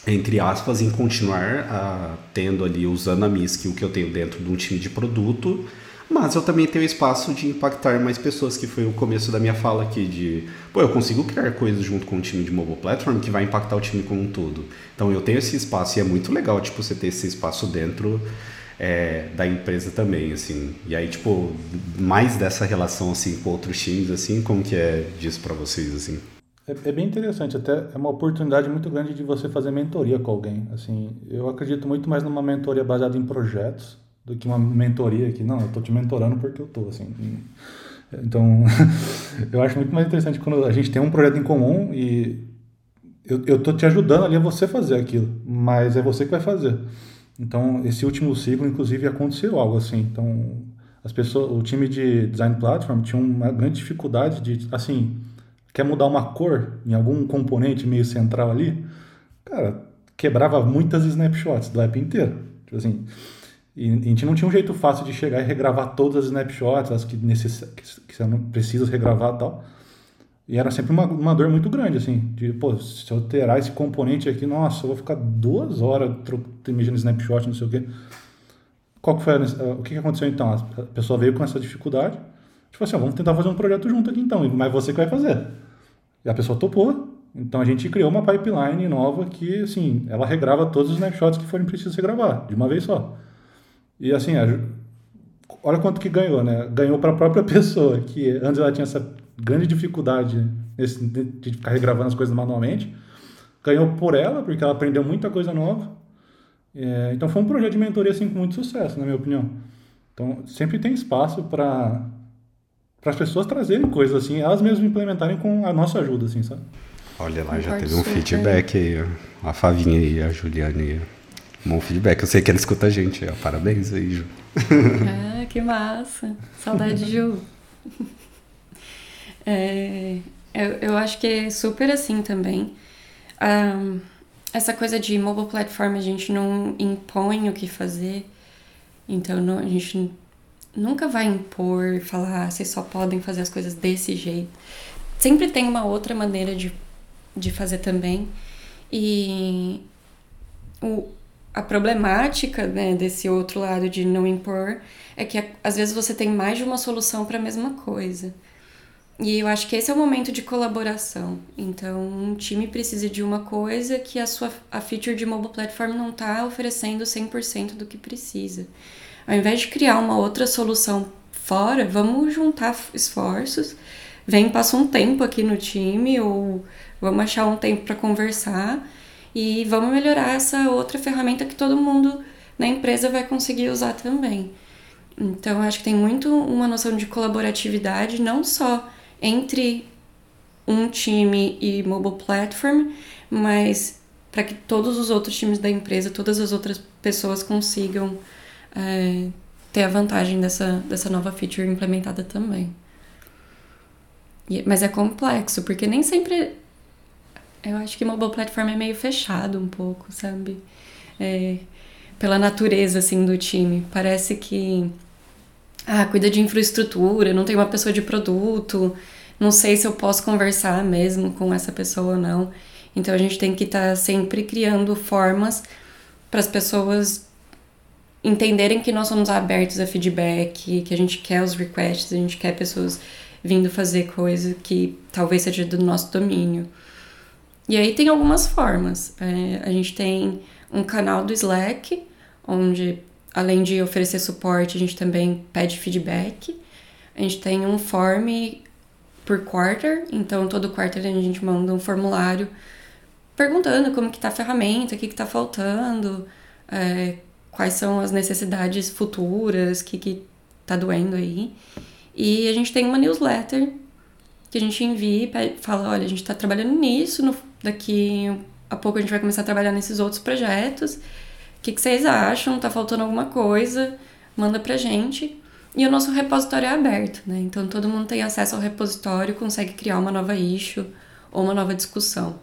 entre aspas, em continuar a, tendo ali, usando a minha skill que eu tenho dentro de um time de produto, mas eu também tenho espaço de impactar mais pessoas, que foi o começo da minha fala aqui, de, pô, eu consigo criar coisas junto com o time de mobile platform que vai impactar o time como um todo. Então eu tenho esse espaço e é muito legal, tipo, você ter esse espaço dentro é, da empresa também, assim. E aí, tipo, mais dessa relação, assim, com outros times, assim, como que é disso para vocês, assim? É, é, bem interessante, até é uma oportunidade muito grande de você fazer mentoria com alguém. Assim, eu acredito muito mais numa mentoria baseada em projetos do que uma mentoria que, não, eu tô te mentorando porque eu tô, assim. Então, eu acho muito mais interessante quando a gente tem um projeto em comum e eu, eu tô te ajudando ali a você fazer aquilo, mas é você que vai fazer. Então, esse último ciclo, inclusive, aconteceu algo assim. Então, as pessoas, o time de design platform tinha uma grande dificuldade de, assim, quer mudar uma cor em algum componente meio central ali, cara, quebrava muitas snapshots do app inteiro. Tipo assim, e a gente não tinha um jeito fácil de chegar e regravar todas as snapshots, as que, necess... que você não precisa regravar e tal. E era sempre uma, uma dor muito grande, assim, de, pô, se eu alterar esse componente aqui, nossa, eu vou ficar duas horas mexendo snapshot, não sei o quê. Qual que foi a, o que aconteceu então? A pessoa veio com essa dificuldade, tipo assim, ó, vamos tentar fazer um projeto junto aqui então, mas você que vai fazer. E a pessoa topou. Então a gente criou uma pipeline nova que, assim, ela regrava todos os snapshots que forem precisos regravar, de uma vez só. E assim, olha quanto que ganhou, né? Ganhou para a própria pessoa, que antes ela tinha essa grande dificuldade nesse, de ficar regravando as coisas manualmente. Ganhou por ela, porque ela aprendeu muita coisa nova. É, então foi um projeto de mentoria assim, com muito sucesso, na minha opinião. Então sempre tem espaço para para as pessoas trazerem coisas assim, elas mesmas implementarem com a nossa ajuda, assim, sabe? Olha lá, já teve um feedback aí, a Favinha e a Juliane. Um bom feedback. Eu sei que ela escuta a gente. Ó. Parabéns aí, Ju. Ah, que massa. Saudade, Ju. É, eu, eu acho que é super assim também. Um, essa coisa de mobile platform, a gente não impõe o que fazer. Então, não, a gente nunca vai impor, falar, ah, vocês só podem fazer as coisas desse jeito. Sempre tem uma outra maneira de, de fazer também. E o, a problemática né, desse outro lado de não impor é que às vezes você tem mais de uma solução para a mesma coisa. E eu acho que esse é o momento de colaboração. Então, um time precisa de uma coisa que a sua a feature de mobile platform não está oferecendo 100% do que precisa. Ao invés de criar uma outra solução fora, vamos juntar esforços. Vem, passa um tempo aqui no time ou vamos achar um tempo para conversar e vamos melhorar essa outra ferramenta que todo mundo na empresa vai conseguir usar também. Então, acho que tem muito uma noção de colaboratividade, não só entre um time e mobile platform, mas para que todos os outros times da empresa, todas as outras pessoas consigam é, ter a vantagem dessa, dessa nova feature implementada também. E, mas é complexo, porque nem sempre. Eu acho que mobile platform é meio fechado um pouco, sabe? É, pela natureza assim do time. Parece que ah, cuida de infraestrutura, não tem uma pessoa de produto, não sei se eu posso conversar mesmo com essa pessoa ou não. Então a gente tem que estar tá sempre criando formas para as pessoas entenderem que nós somos abertos a feedback, que a gente quer os requests, a gente quer pessoas vindo fazer coisa que talvez seja do nosso domínio. E aí tem algumas formas. É, a gente tem um canal do Slack, onde além de oferecer suporte, a gente também pede feedback. A gente tem um form por quarter, então todo quarter a gente manda um formulário perguntando como que tá a ferramenta, o que que tá faltando, é, quais são as necessidades futuras, o que que tá doendo aí. E a gente tem uma newsletter que a gente envia e fala, olha, a gente está trabalhando nisso, no, daqui a pouco a gente vai começar a trabalhar nesses outros projetos que, que vocês acham? Tá faltando alguma coisa? Manda pra gente. E o nosso repositório é aberto, né? Então todo mundo tem acesso ao repositório, consegue criar uma nova issue ou uma nova discussão.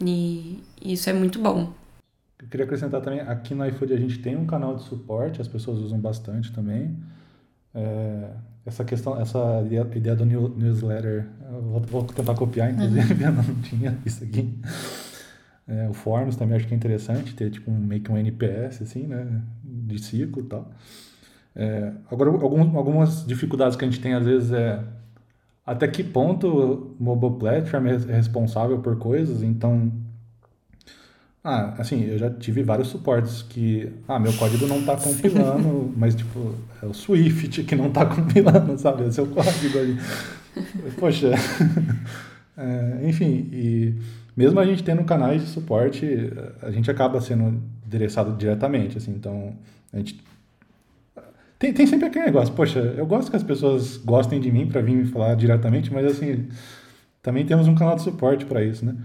E isso é muito bom. Eu queria acrescentar também, aqui no iFood a gente tem um canal de suporte, as pessoas usam bastante também. É, essa questão, essa ideia do newsletter, eu vou, vou tentar copiar, inclusive, eu não tinha isso aqui. É, o Forms também acho que é interessante ter tipo um, meio que um NPS assim, né, de ciclo e tal. É, agora, algum, algumas dificuldades que a gente tem às vezes é até que ponto o mobile platform é responsável por coisas, então ah, assim, eu já tive vários suportes que, ah, meu código não está compilando, mas tipo, é o Swift que não está compilando, sabe? É seu código ali. Poxa, é, enfim, e mesmo a gente tendo canais de suporte, a gente acaba sendo endereçado diretamente, assim, então a gente tem, tem sempre aquele negócio, poxa, eu gosto que as pessoas gostem de mim para vir me falar diretamente, mas assim, também temos um canal de suporte para isso, né?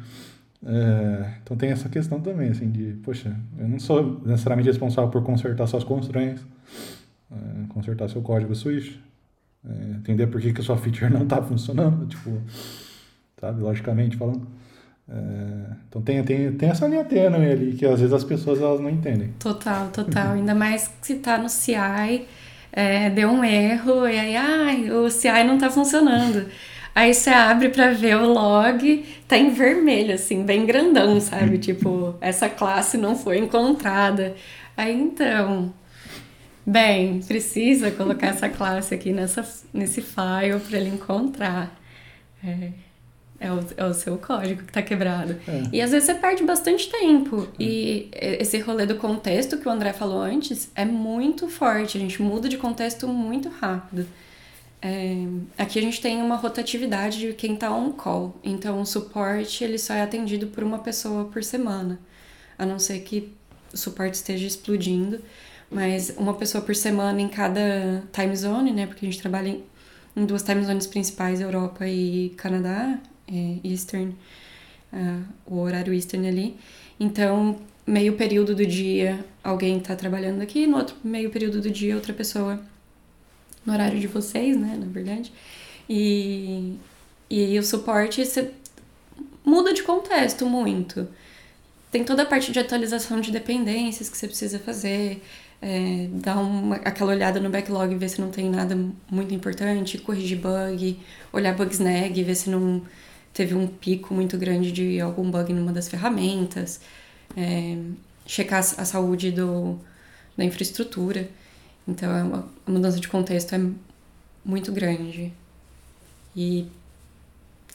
É, então tem essa questão também, assim, de, poxa, eu não sou necessariamente responsável por consertar suas constraints, é, consertar seu código Swift, é, entender por que, que sua feature não está funcionando, tipo, sabe, logicamente falando. É, então tem, tem, tem essa linha tênue ali que às vezes as pessoas elas não entendem. Total, total. Ainda mais se tá no CI, é, deu um erro e aí, ai, o CI não tá funcionando. Aí você abre para ver o log, tá em vermelho, assim, bem grandão, sabe? tipo, essa classe não foi encontrada. Aí então, bem, precisa colocar essa classe aqui nessa, nesse file para ele encontrar. É, é o, é o seu código que tá quebrado. É. E às vezes você perde bastante tempo. É. E esse rolê do contexto que o André falou antes é muito forte. A gente muda de contexto muito rápido. É, aqui a gente tem uma rotatividade de quem tá on call. Então o suporte ele só é atendido por uma pessoa por semana. A não ser que o suporte esteja explodindo. Mas uma pessoa por semana em cada time zone, né? Porque a gente trabalha em, em duas time zones principais, Europa e Canadá é, Eastern, uh, o horário Eastern ali. Então, meio período do dia alguém está trabalhando aqui, no outro meio período do dia outra pessoa no horário de vocês, né, na verdade. E, e o suporte você muda de contexto muito. Tem toda a parte de atualização de dependências que você precisa fazer, é, dar uma, aquela olhada no backlog e ver se não tem nada muito importante, corrigir bug, olhar bugsnag, ver se não teve um pico muito grande de algum bug numa das ferramentas. É, checar a saúde do, da infraestrutura. Então, é uma, a mudança de contexto é muito grande e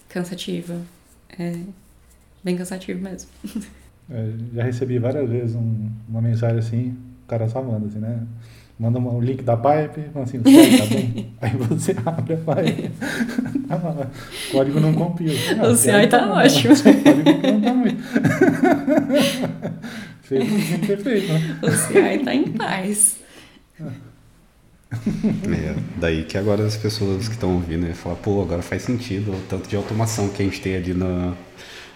cansativa. É bem cansativo mesmo. É, já recebi várias vezes um, uma mensagem assim, o cara só manda assim, né? Manda o link da pipe, fala assim, tá bom? Aí você abre a pipe. o código não compila. Ah, o CI tá, tá ótimo. O código não tá muito. Fez o que ter feito, né? O CI tá em paz. É, daí que agora as pessoas que estão ouvindo né, falar, pô, agora faz sentido o tanto de automação que a gente tem ali na,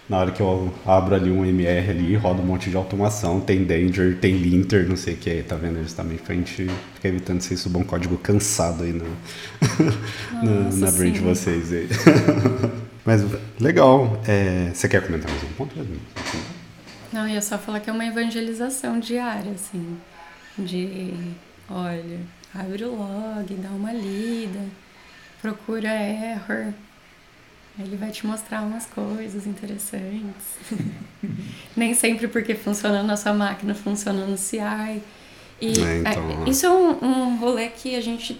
na hora que eu abro ali um MR ali, roda um monte de automação, tem danger, tem linter, não sei o que, tá vendo? Justamente pra gente ficar evitando ser isso bom código cansado aí no, Nossa, na, na brain de vocês aí. Mas legal. É, você quer comentar mais um ponto? Não, ia só falar que é uma evangelização diária, assim. De, olha, abre o log, dá uma lida, procura error. Ele vai te mostrar umas coisas interessantes. Nem sempre porque funciona na sua máquina, funciona no CI. E é, então... é, isso é um, um rolê que a gente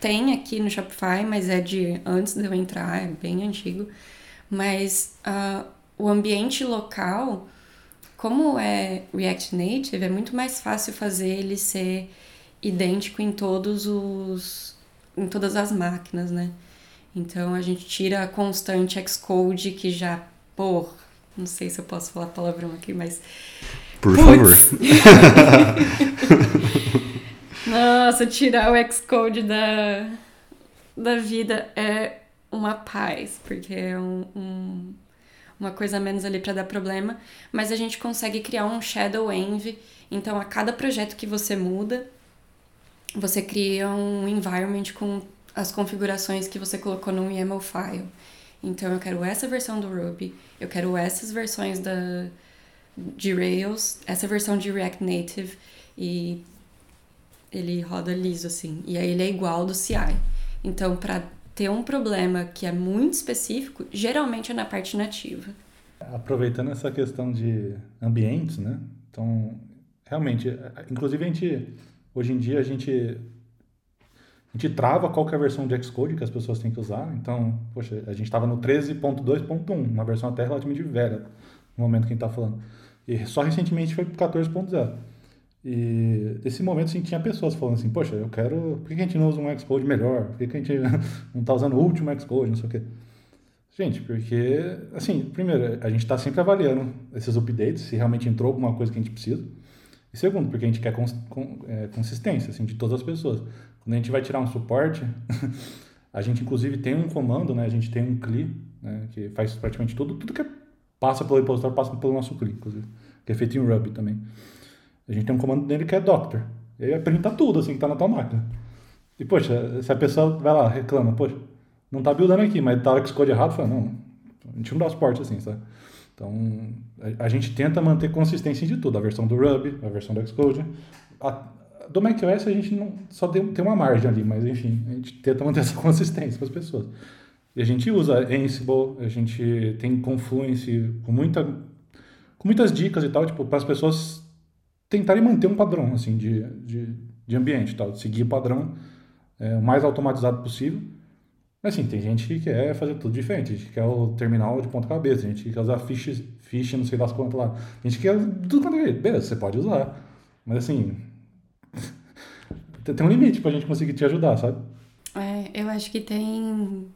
tem aqui no Shopify, mas é de antes de eu entrar, é bem antigo. Mas uh, o ambiente local como é React Native, é muito mais fácil fazer ele ser idêntico em todos os em todas as máquinas, né? Então a gente tira a constante Xcode que já, por, não sei se eu posso falar palavrão aqui, mas por favor. Nossa, tirar o Xcode da da vida é uma paz, porque é um, um uma coisa a menos ali para dar problema, mas a gente consegue criar um shadow env. Então, a cada projeto que você muda, você cria um environment com as configurações que você colocou no YAML file. Então, eu quero essa versão do Ruby, eu quero essas versões da, de Rails, essa versão de React Native e ele roda liso assim. E aí ele é igual do CI. Então, para ter um problema que é muito específico, geralmente é na parte nativa. Aproveitando essa questão de ambientes, né? Então, realmente, inclusive a gente, hoje em dia a gente a gente trava qual é versão de Xcode que as pessoas têm que usar. Então, poxa, a gente estava no 13.2.1, uma versão até relativamente velha no momento que a gente está falando. E só recentemente foi para 14.0. E nesse momento, assim, tinha pessoas falando assim, poxa, eu quero... Por que a gente não usa um Xcode melhor? Por que a gente não está usando o último Xcode, não sei o quê? Gente, porque, assim, primeiro, a gente está sempre avaliando esses updates, se realmente entrou alguma coisa que a gente precisa. E segundo, porque a gente quer cons com, é, consistência, assim, de todas as pessoas. Quando a gente vai tirar um suporte, a gente, inclusive, tem um comando, né? A gente tem um CLI, né? Que faz praticamente tudo, tudo que passa pelo repositório passa pelo nosso CLI, inclusive. Que é feito em Ruby também. A gente tem um comando dele que é Doctor. E aí pergunta tudo, assim, que tá na tua máquina. E, poxa, se a pessoa vai lá, reclama, poxa, não tá buildando aqui, mas tá hora que errado, fala, não, a gente não dá suporte assim, sabe? Então, a, a, gente tenta manter consistência de tudo, a versão do Ruby, a versão do Xcode. A, do macOS a gente não só tem, tem uma margem ali, mas enfim, a gente tenta manter essa consistência para as pessoas. E a gente usa Ansible, a gente tem Confluence com muita com muitas dicas e tal, tipo, para as pessoas tentarem manter um padrão assim de, de, de ambiente, tal, de seguir o padrão é, o mais automatizado possível. Mas assim, tem gente que quer fazer tudo diferente, a gente quer o terminal de ponta cabeça, a gente quer usar fichas, ficha, não sei das quantas lá. A gente quer tudo quanto é Beleza, você pode usar. Mas assim, tem um limite pra gente conseguir te ajudar, sabe? É, eu acho que tem.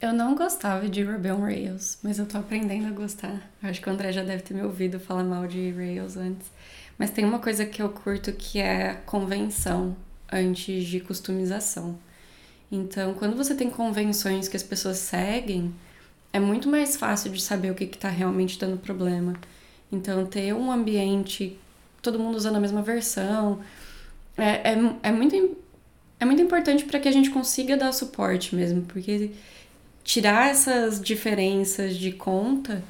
Eu não gostava de Ruby on Rails, mas eu tô aprendendo a gostar. Acho que o André já deve ter me ouvido falar mal de Rails antes. Mas tem uma coisa que eu curto que é convenção antes de customização. Então, quando você tem convenções que as pessoas seguem, é muito mais fácil de saber o que está realmente dando problema. Então, ter um ambiente, todo mundo usando a mesma versão, é, é, é muito, é muito importante para que a gente consiga dar suporte mesmo, porque tirar essas diferenças de conta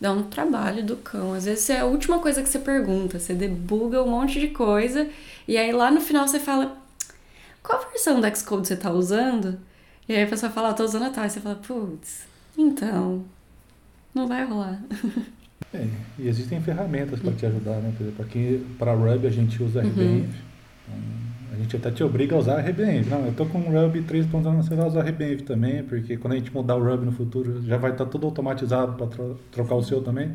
dá um trabalho do cão. Às vezes é a última coisa que você pergunta, você debuga um monte de coisa e aí lá no final você fala: qual versão do Xcode você tá usando? E aí a pessoa fala: ah, tô usando a tal. E você fala: putz, então, não vai rolar. É. E existem ferramentas para te ajudar, né? Por exemplo, aqui para Ruby a gente usa. Uhum. Então, a gente até te obriga a usar RBenv. Não, eu tô com o Ruby 3.0, você vai usar RBenv também, porque quando a gente mudar o Ruby no futuro, já vai estar tá tudo automatizado para tro trocar o seu também.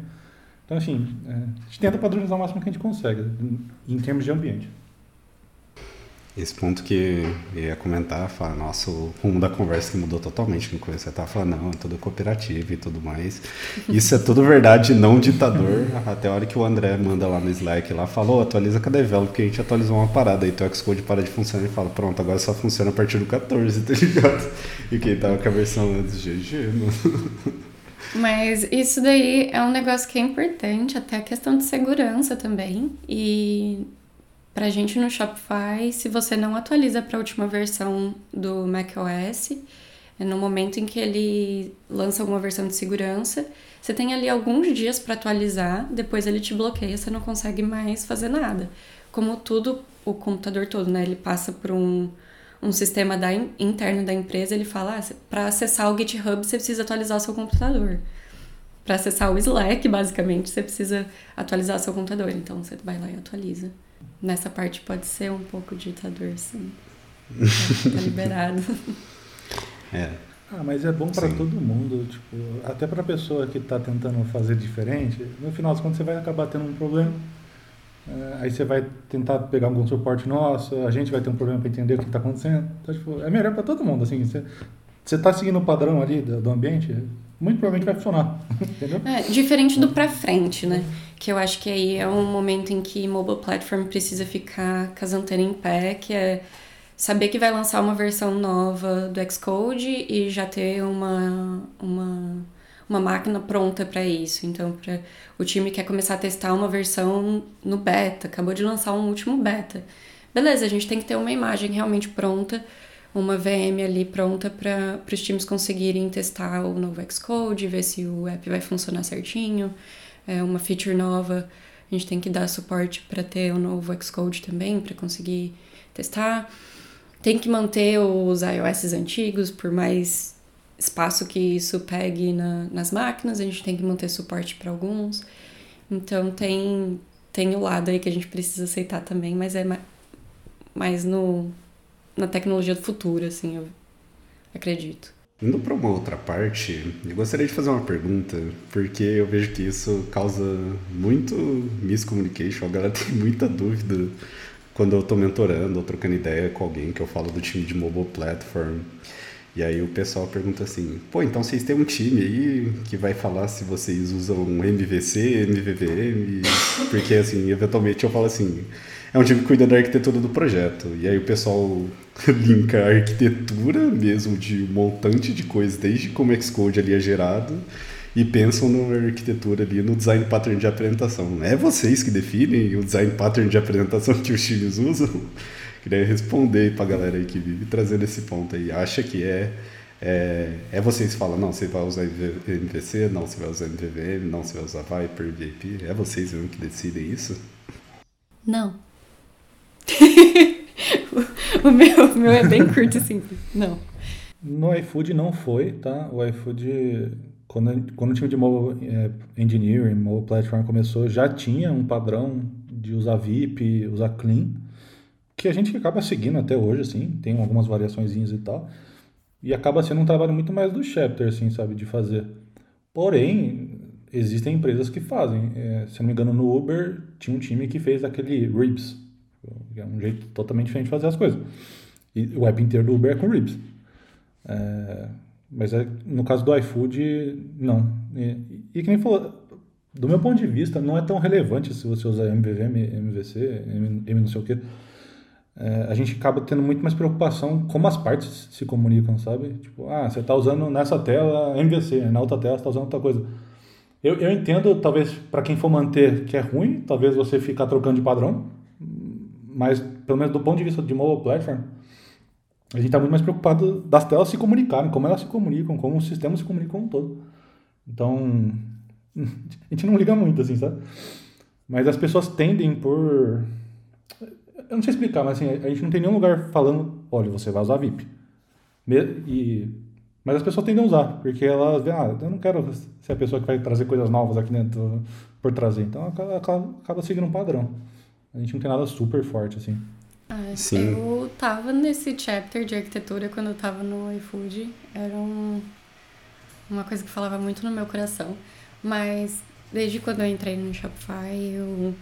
Então, assim, é, a gente tenta padronizar o máximo que a gente consegue, em termos de ambiente. Esse ponto que eu ia comentar, falar, nossa, o rumo da conversa que mudou totalmente no começo. Você tava falando, não, é tudo cooperativo e tudo mais. Isso é tudo verdade, não ditador. Até a hora que o André manda lá no Slack, lá falou, atualiza com a Develop, porque a gente atualizou uma parada. Aí o Xcode para de funcionar e fala, pronto, agora só funciona a partir do 14, tá ligado? E quem tava com a versão antes, GG, mano. Mas isso daí é um negócio que é importante, até a questão de segurança também. E Pra gente no Shopify, se você não atualiza para a última versão do macOS, é no momento em que ele lança alguma versão de segurança, você tem ali alguns dias para atualizar, depois ele te bloqueia, você não consegue mais fazer nada. Como tudo, o computador todo, né? Ele passa por um, um sistema da, interno da empresa, ele fala, ah, para acessar o GitHub você precisa atualizar o seu computador. Para acessar o Slack, basicamente, você precisa atualizar o seu computador. Então você vai lá e atualiza nessa parte pode ser um pouco ditador, sim. tá liberado. É. Ah, mas é bom para todo mundo, tipo, até para a pessoa que está tentando fazer diferente, no final das contas você vai acabar tendo um problema. É, aí você vai tentar pegar algum suporte nosso, a gente vai ter um problema para entender o que está acontecendo. Então, tipo, é melhor para todo mundo, assim, você, você tá seguindo o padrão ali do, do ambiente, muito provavelmente vai funcionar, entendeu? É, diferente do para frente, né? Que eu acho que aí é um momento em que mobile platform precisa ficar com as antenas em pé, que é saber que vai lançar uma versão nova do Xcode e já ter uma, uma, uma máquina pronta para isso. Então, para o time quer começar a testar uma versão no beta, acabou de lançar um último beta. Beleza, a gente tem que ter uma imagem realmente pronta uma VM ali pronta para os times conseguirem testar o novo Xcode, ver se o app vai funcionar certinho. É uma feature nova, a gente tem que dar suporte para ter o novo Xcode também, para conseguir testar. Tem que manter os iOS antigos, por mais espaço que isso pegue na, nas máquinas, a gente tem que manter suporte para alguns. Então tem, tem o lado aí que a gente precisa aceitar também, mas é mais no, na tecnologia do futuro, assim, eu acredito. Indo para uma outra parte, eu gostaria de fazer uma pergunta, porque eu vejo que isso causa muito miscommunication, a galera tem muita dúvida quando eu estou mentorando ou trocando ideia com alguém que eu falo do time de mobile platform. E aí o pessoal pergunta assim, pô, então vocês têm um time aí que vai falar se vocês usam MVC, MVVM, porque assim, eventualmente eu falo assim, é um time que cuida da arquitetura do projeto. E aí o pessoal linka a arquitetura mesmo de um montante de coisas, desde como Xcode ali é gerado, e pensam na arquitetura ali, no design pattern de apresentação. É vocês que definem o design pattern de apresentação que os times usam? Queria responder para a galera aí que vive trazendo esse ponto aí. Acha que é é, é vocês que falam, não, você vai usar MVC, não, você vai usar MVVM, não, você vai usar Viper, VIP. É vocês mesmo que decidem isso? Não. o, meu, o meu é bem curto e simples. Não. No iFood não foi, tá? O iFood, quando, quando o time de mobile é, engineering, mobile platform começou, já tinha um padrão de usar VIP, usar clean, que a gente acaba seguindo até hoje, assim, tem algumas variações e tal. E acaba sendo um trabalho muito mais do chapter, assim, sabe, de fazer. Porém, existem empresas que fazem. É, se não me engano, no Uber tinha um time que fez aquele Ribs, é um jeito totalmente diferente de fazer as coisas. E o app inteiro do Uber é com Ribs. É, mas é, no caso do iFood, não. E, e que nem falou, do meu ponto de vista, não é tão relevante se você usar MVVM, MVC, M, M não sei o que. É, a gente acaba tendo muito mais preocupação como as partes se comunicam, sabe? Tipo, ah, você está usando nessa tela MVC, na outra tela você está usando outra coisa. Eu, eu entendo, talvez, para quem for manter, que é ruim, talvez você ficar trocando de padrão, mas pelo menos do ponto de vista de mobile platform, a gente está muito mais preocupado das telas se comunicarem, como elas se comunicam, como os sistemas se comunicam como um todo. Então, a gente não liga muito, assim, sabe? Mas as pessoas tendem por... Eu não sei explicar, mas assim, a gente não tem nenhum lugar falando, olha, você vai usar VIP. E Mas as pessoas tendem a usar, porque elas veem, ah, eu não quero ser a pessoa que vai trazer coisas novas aqui dentro por trazer. Então acaba, acaba seguindo um padrão. A gente não tem nada super forte, assim. Ah, Sim. Eu tava nesse chapter de arquitetura quando eu tava no iFood. Era um, uma coisa que falava muito no meu coração. Mas desde quando eu entrei no Shopify, eu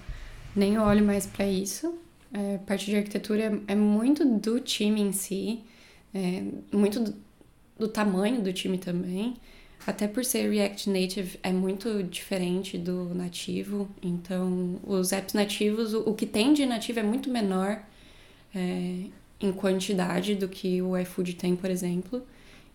nem olho mais para isso. É, parte de arquitetura é muito do time em si, é, muito do, do, tamanho do time também. Até por ser React Native é muito diferente do nativo, então os apps nativos, o, que tem de nativo é muito menor é, em quantidade do que o iFood tem, por exemplo.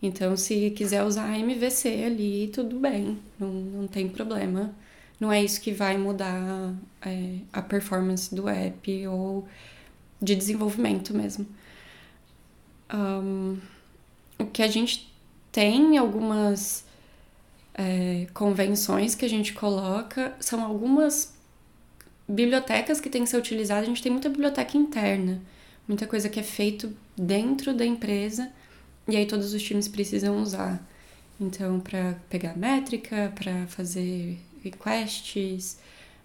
Então, se quiser usar MVC ali, tudo bem, não, não tem problema. Não é isso que vai mudar é, a performance do app ou de desenvolvimento mesmo. Um, o que a gente tem, algumas é, convenções que a gente coloca, são algumas bibliotecas que têm que ser utilizadas. A gente tem muita biblioteca interna, muita coisa que é feito dentro da empresa e aí todos os times precisam usar. Então, para pegar métrica, para fazer requests,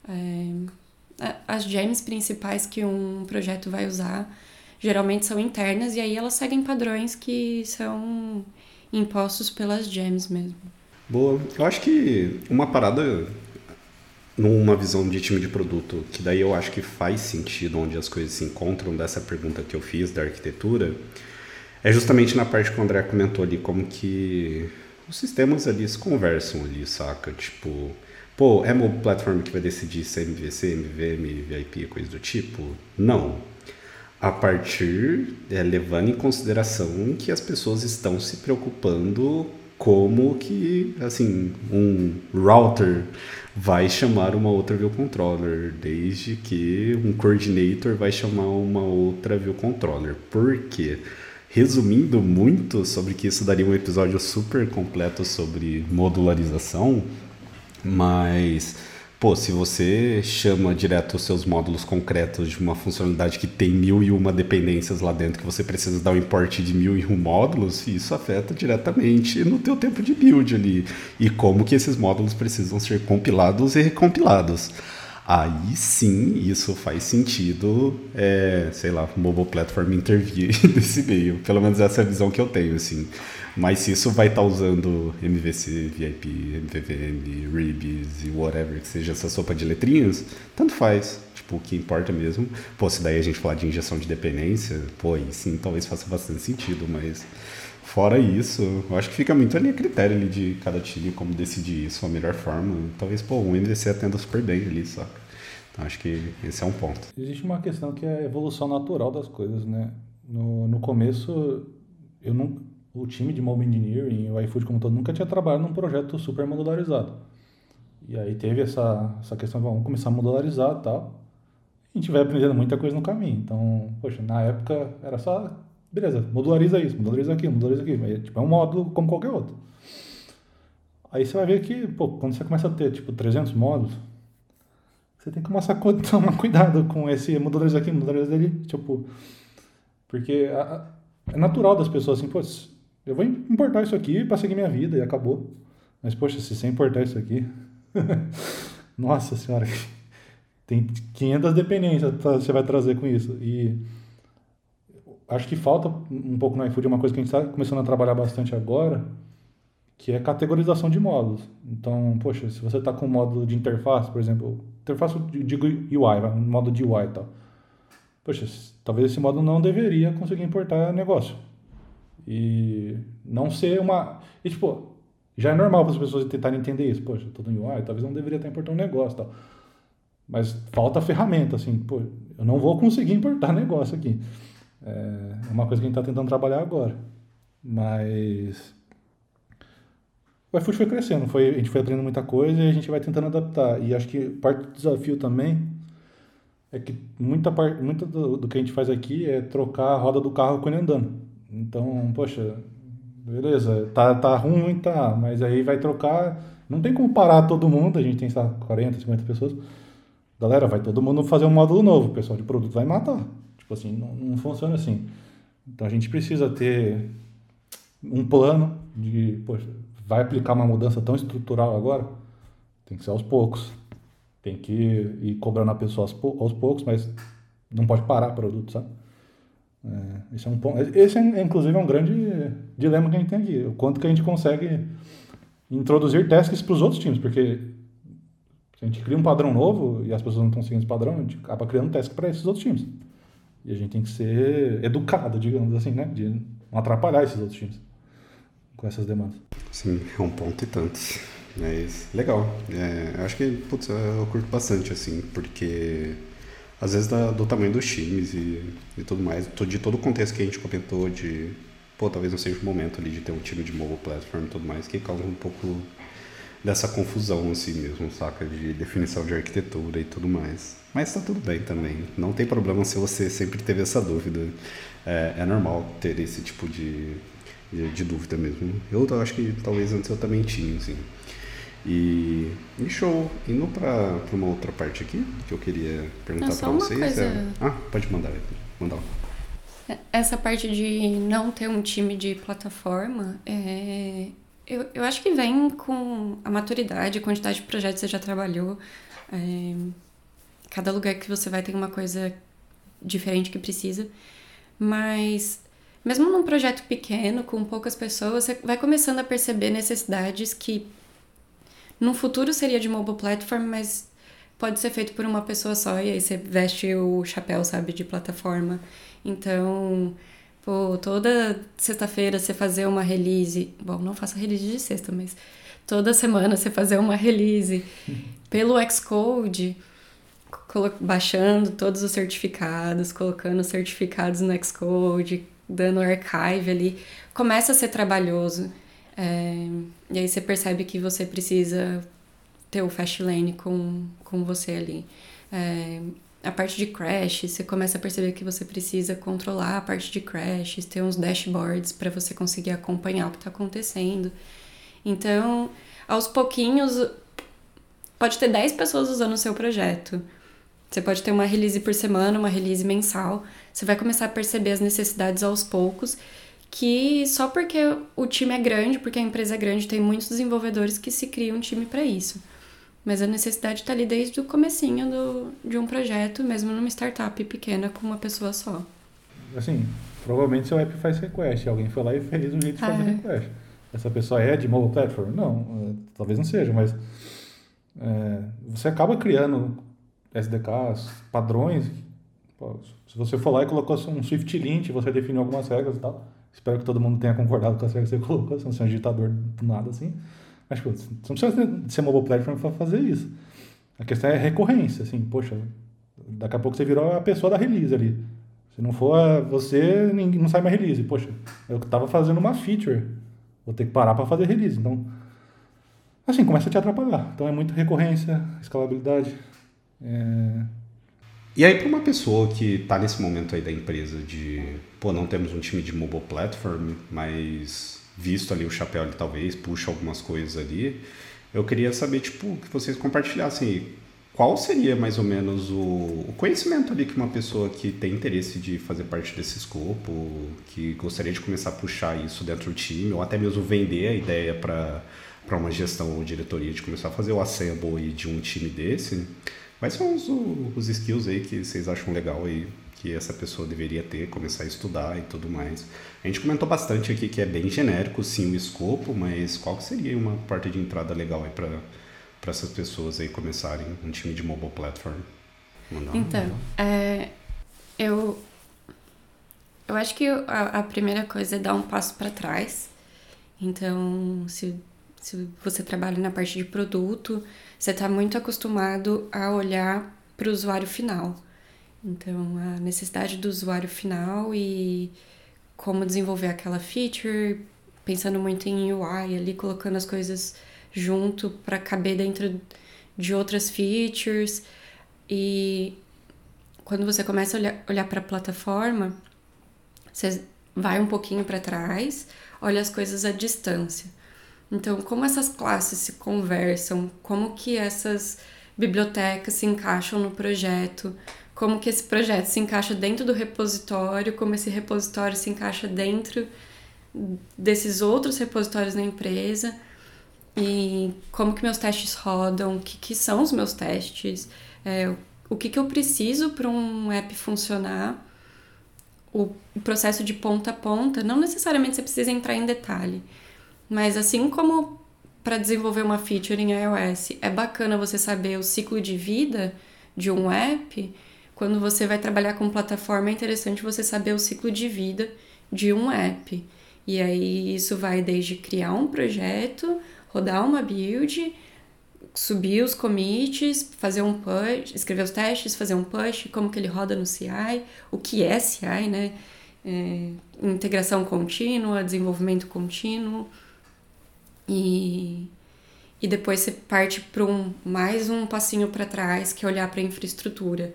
é, as gems principais que um projeto vai usar geralmente são internas e aí elas seguem padrões que são impostos pelas gems mesmo. Boa. Eu acho que uma parada numa visão de time de produto, que daí eu acho que faz sentido onde as coisas se encontram dessa pergunta que eu fiz da arquitetura, é justamente na parte que o André comentou ali, como que os sistemas ali se conversam ali, saca? Tipo, pô, é mobile platform que vai decidir se é MVC, MVM, VIP, coisa do tipo? Não. A partir, é, levando em consideração que as pessoas estão se preocupando como que, assim, um router vai chamar uma outra view controller, desde que um coordinator vai chamar uma outra view controller. Por quê? resumindo muito sobre que isso daria um episódio super completo sobre modularização, mas pô, se você chama direto os seus módulos concretos de uma funcionalidade que tem mil e uma dependências lá dentro, que você precisa dar um import de mil e um módulos, isso afeta diretamente no teu tempo de build ali e como que esses módulos precisam ser compilados e recompilados aí sim isso faz sentido, é, sei lá, mobile platform intervir nesse meio. Pelo menos essa é a visão que eu tenho, assim. Mas se isso vai estar tá usando MVC, VIP, MVVM, Rebs e whatever que seja essa sopa de letrinhas, tanto faz. Tipo, o que importa mesmo. Pô, se daí a gente falar de injeção de dependência, pô, aí sim, talvez faça bastante sentido, mas Fora isso, eu acho que fica muito ali a critério ali de cada time como decidir isso, a melhor forma. Talvez, pô, o MVC atenda super bem ali, saca? Então acho que esse é um ponto. Existe uma questão que é a evolução natural das coisas, né? No, no começo, eu não, o time de Mobile Engineering, o iFood como todo, nunca tinha trabalhado num projeto super modularizado. E aí teve essa, essa questão, vamos começar a modularizar e tal. A gente vai aprendendo muita coisa no caminho. Então, poxa, na época era só Beleza, modulariza isso, modulariza aquilo, modulariza aquilo. Mas, tipo, é um módulo como qualquer outro. Aí você vai ver que, pô, quando você começa a ter, tipo, 300 módulos, você tem que começar a tomar cuidado com esse modulariza aqui, modulariza ali, tipo... Porque a, a, é natural das pessoas, assim, pô, eu vou importar isso aqui para seguir minha vida e acabou. Mas, poxa, se você importar isso aqui... Nossa senhora, tem 500 dependências que você vai trazer com isso. E acho que falta um pouco no iFood uma coisa que a gente está começando a trabalhar bastante agora, que é categorização de módulos. Então, poxa, se você está com um módulo de interface, por exemplo, interface, digo UI, um módulo de UI e tal. Poxa, talvez esse módulo não deveria conseguir importar negócio. E não ser uma... E, tipo, já é normal para as pessoas tentarem entender isso. Poxa, estou no UI, talvez não deveria estar importando um negócio tal. Mas falta ferramenta, assim, pô, eu não vou conseguir importar negócio aqui. É uma coisa que a gente está tentando trabalhar agora. Mas o iFood foi crescendo, foi, a gente foi aprendendo muita coisa e a gente vai tentando adaptar. E acho que parte do desafio também é que muita parte muito do, do, que a gente faz aqui é trocar a roda do carro ele andando. Então, poxa, beleza, tá, tá ruim, tá, mas aí vai trocar. Não tem como parar todo mundo, a gente tem, sei 40, 50 pessoas. Galera, vai todo mundo fazer um módulo novo, o pessoal de produto vai matar. Tipo assim, não, não funciona assim. Então a gente precisa ter um plano de, poxa, vai aplicar uma mudança tão estrutural agora? Tem que ser aos poucos. Tem que ir cobrando a pessoa aos poucos, mas não pode parar o produto, sabe? É, esse é um ponto. Esse, é, inclusive, é um grande dilema que a gente tem aqui. O quanto que a gente consegue introduzir testes para os outros times, porque se a gente cria um padrão novo e as pessoas não estão seguindo esse padrão, a gente acaba criando teste para esses outros times. E a gente tem que ser educado, digamos assim, né? De não atrapalhar esses outros times com essas demandas. Sim, é um ponto e tantos. Mas legal. É, acho que, putz, eu curto bastante, assim, porque às vezes da, do tamanho dos times e, e tudo mais, de todo o contexto que a gente comentou de, pô, talvez não seja o momento ali de ter um time de mobile platform e tudo mais, que causa um pouco dessa confusão assim mesmo, saca? De definição de arquitetura e tudo mais. Mas tá tudo bem também. Não tem problema se você sempre teve essa dúvida. É, é normal ter esse tipo de, de, de, dúvida mesmo. Eu acho que talvez antes eu também tinha, assim. E, e show. Indo para uma outra parte aqui que eu queria perguntar para vocês. Coisa... É... Ah, pode mandar. Mandar. É, essa parte de não ter um time de plataforma, é... eu, eu acho que vem com a maturidade, a quantidade de projetos que você já trabalhou. É... Cada lugar que você vai tem uma coisa diferente que precisa. Mas mesmo num projeto pequeno, com poucas pessoas, você vai começando a perceber necessidades que no futuro seria de mobile platform, mas pode ser feito por uma pessoa só e aí você veste o chapéu, sabe, de plataforma. Então, pô, toda sexta-feira você fazer uma release, bom, não faça release de sexta, mas toda semana você fazer uma release pelo Xcode, baixando todos os certificados, colocando certificados no Xcode, dando archive ali, começa a ser trabalhoso. É, e aí você percebe que você precisa ter o Fastlane com, com você ali. É, a parte de crash, você começa a perceber que você precisa controlar a parte de crashes, ter uns dashboards para você conseguir acompanhar o que está acontecendo. Então, aos pouquinhos, pode ter 10 pessoas usando o seu projeto. Você pode ter uma release por semana, uma release mensal. Você vai começar a perceber as necessidades aos poucos que só porque o time é grande, porque a empresa é grande, tem muitos desenvolvedores que se criam um time para isso. Mas a necessidade está ali desde o comecinho do, de um projeto, mesmo numa startup pequena com uma pessoa só. Assim, provavelmente seu app faz request, alguém foi lá e fez um jeito de fazer é. request. Essa pessoa é de mobile platform? Não, é, talvez não seja, mas é, você acaba criando SDKs, padrões. Se você for lá e colocou um Swift Lint, você definiu algumas regras e tal, Espero que todo mundo tenha concordado com as regras que você colocou, se não ser um ditador do nada assim. Mas, pô, você não precisa ser mobile platform para fazer isso. A questão é recorrência, assim, poxa, daqui a pouco você virou a pessoa da release ali. Se não for você, não sai mais release. Poxa, eu estava fazendo uma feature, vou ter que parar para fazer release. Então, assim, começa a te atrapalhar. Então é muita recorrência, escalabilidade. É, e aí, para uma pessoa que está nesse momento aí da empresa de, pô, não temos um time de mobile platform, mas visto ali o chapéu ali talvez puxa algumas coisas ali, eu queria saber, tipo, que vocês compartilhassem qual seria mais ou menos o, o, conhecimento ali que uma pessoa que tem interesse de fazer parte desse escopo, que gostaria de começar a puxar isso dentro do time, ou até mesmo vender a ideia para uma gestão ou diretoria de começar a fazer o assemble de um time desse, Quais são os, os skills aí que vocês acham legal aí que essa pessoa deveria ter, começar a estudar e tudo mais? A gente comentou bastante aqui que é bem genérico, sim, o escopo, mas qual seria uma porta de entrada legal aí para para essas pessoas aí começarem um time de mobile platform? Mandar então, é, eu eu acho que a, a primeira coisa é dar um passo para trás. Então, se se você trabalha na parte de produto, você está muito acostumado a olhar para o usuário final. Então, a necessidade do usuário final e como desenvolver aquela feature, pensando muito em UI ali, colocando as coisas junto para caber dentro de outras features. E quando você começa a olhar, olhar para a plataforma, você vai um pouquinho para trás, olha as coisas à distância. Então, como essas classes se conversam, como que essas bibliotecas se encaixam no projeto, como que esse projeto se encaixa dentro do repositório, como esse repositório se encaixa dentro desses outros repositórios na empresa e como que meus testes rodam, o que, que são os meus testes, é, o que, que eu preciso para um app funcionar, o processo de ponta a ponta. Não necessariamente você precisa entrar em detalhe, mas assim como para desenvolver uma feature em iOS é bacana você saber o ciclo de vida de um app, quando você vai trabalhar com plataforma é interessante você saber o ciclo de vida de um app. E aí isso vai desde criar um projeto rodar uma build, subir os commits, fazer um push, escrever os testes, fazer um push, como que ele roda no CI, o que é CI, né? É, integração contínua, desenvolvimento contínuo. E, e depois você parte para um, mais um passinho para trás, que é olhar para a infraestrutura.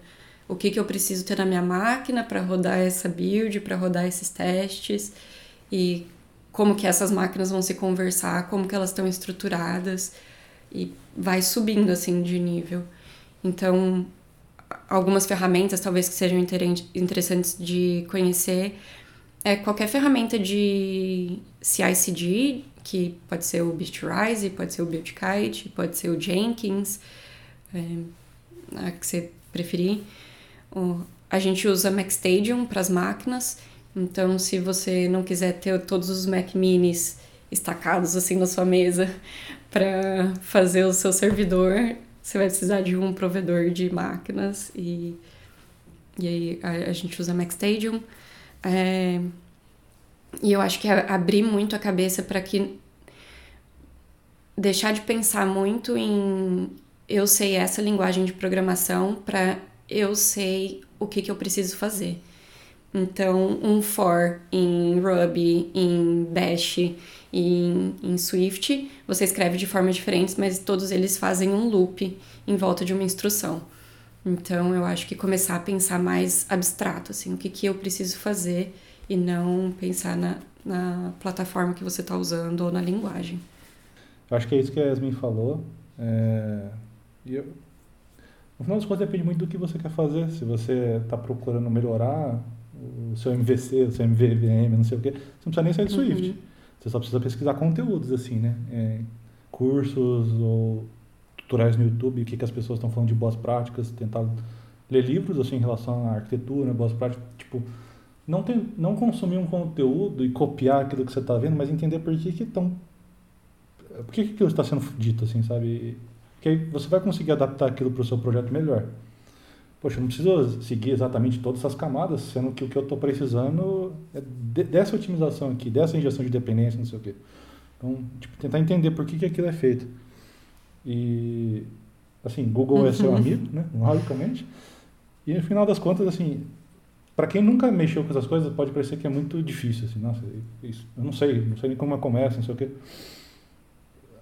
O que, que eu preciso ter na minha máquina para rodar essa build, para rodar esses testes e como que essas máquinas vão se conversar, como que elas estão estruturadas e vai subindo assim de nível. Então, algumas ferramentas talvez que sejam interessantes de conhecer é qualquer ferramenta de CI/CD, que pode ser o Beastrise, pode ser o Buildkite, pode ser o Jenkins, é, a que você preferir. A gente usa MacStadium para as máquinas então, se você não quiser ter todos os Mac Minis estacados assim na sua mesa para fazer o seu servidor, você vai precisar de um provedor de máquinas e, e aí a, a gente usa Mac Stadium. É, e eu acho que é abrir muito a cabeça para que deixar de pensar muito em eu sei essa linguagem de programação para eu sei o que, que eu preciso fazer. Então, um for em Ruby, em Bash e em, em Swift, você escreve de formas diferentes, mas todos eles fazem um loop em volta de uma instrução. Então, eu acho que começar a pensar mais abstrato, assim, o que, que eu preciso fazer e não pensar na, na plataforma que você está usando ou na linguagem. Eu acho que é isso que a Yasmin falou. É... Eu... No final das contas, depende muito do que você quer fazer. Se você está procurando melhorar o seu MVC, o seu MVVM, não sei o quê, você não precisa nem sair do uhum. Swift. Você só precisa pesquisar conteúdos, assim, né? É, cursos ou tutoriais no YouTube, o que, que as pessoas estão falando de boas práticas, tentar ler livros, assim, em relação à arquitetura, boas práticas, tipo, não, tem, não consumir um conteúdo e copiar aquilo que você está vendo, mas entender por que que estão... Por que que aquilo está sendo dito, assim, sabe? Porque aí você vai conseguir adaptar aquilo para o seu projeto melhor poxa, não preciso seguir exatamente todas essas camadas, sendo que o que eu estou precisando é de, dessa otimização aqui, dessa injeção de dependência, não sei o quê. Então, tipo, tentar entender por que, que aquilo é feito. E, assim, Google uhum. é seu uhum. amigo, né? Logicamente. E, no final das contas, assim, para quem nunca mexeu com essas coisas, pode parecer que é muito difícil, assim, nossa, isso, eu não sei, não sei nem como começa, não sei o quê.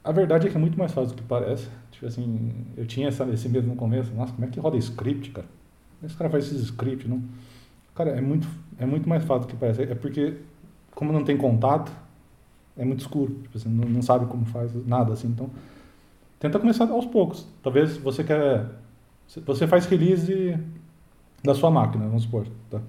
A verdade é que é muito mais fácil do que parece. Tipo assim, eu tinha essa, esse medo no começo. Nossa, como é que roda script, cara? Como esse cara faz esses scripts, não? Cara, é muito, é muito mais fácil do que parece. É porque, como não tem contato, é muito escuro. Tipo assim, não, não sabe como faz nada, assim. Então, tenta começar aos poucos. Talvez você quer... Você faz release da sua máquina, vamos supor, tá?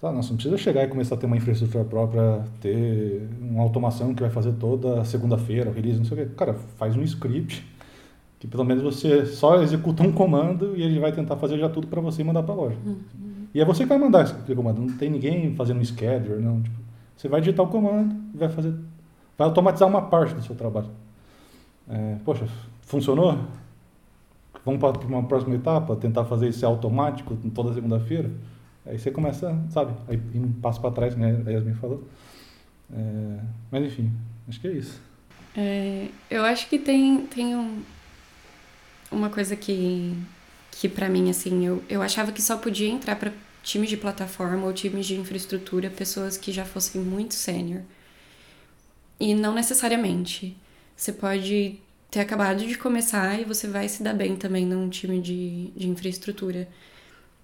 Tá, não, não precisa chegar e começar a ter uma infraestrutura própria, ter uma automação que vai fazer toda segunda-feira, o release, não sei o quê. Cara, faz um script que pelo menos você só executa um comando e ele vai tentar fazer já tudo para você e mandar para a loja. Uhum. E é você que vai mandar esse comando, não tem ninguém fazendo um scheduler, não. Tipo, você vai digitar o comando e vai fazer, vai automatizar uma parte do seu trabalho. É, poxa, funcionou? Vamos para uma próxima etapa, tentar fazer isso automático toda segunda-feira? Aí você começa, sabe, aí um passo para trás, né? A Yasmin falou. É, mas enfim, acho que é isso. É, eu acho que tem, tem um, uma coisa que, que para mim, assim, eu, eu achava que só podia entrar para times de plataforma ou times de infraestrutura pessoas que já fossem muito sênior. E não necessariamente. Você pode ter acabado de começar e você vai se dar bem também num time de, de infraestrutura.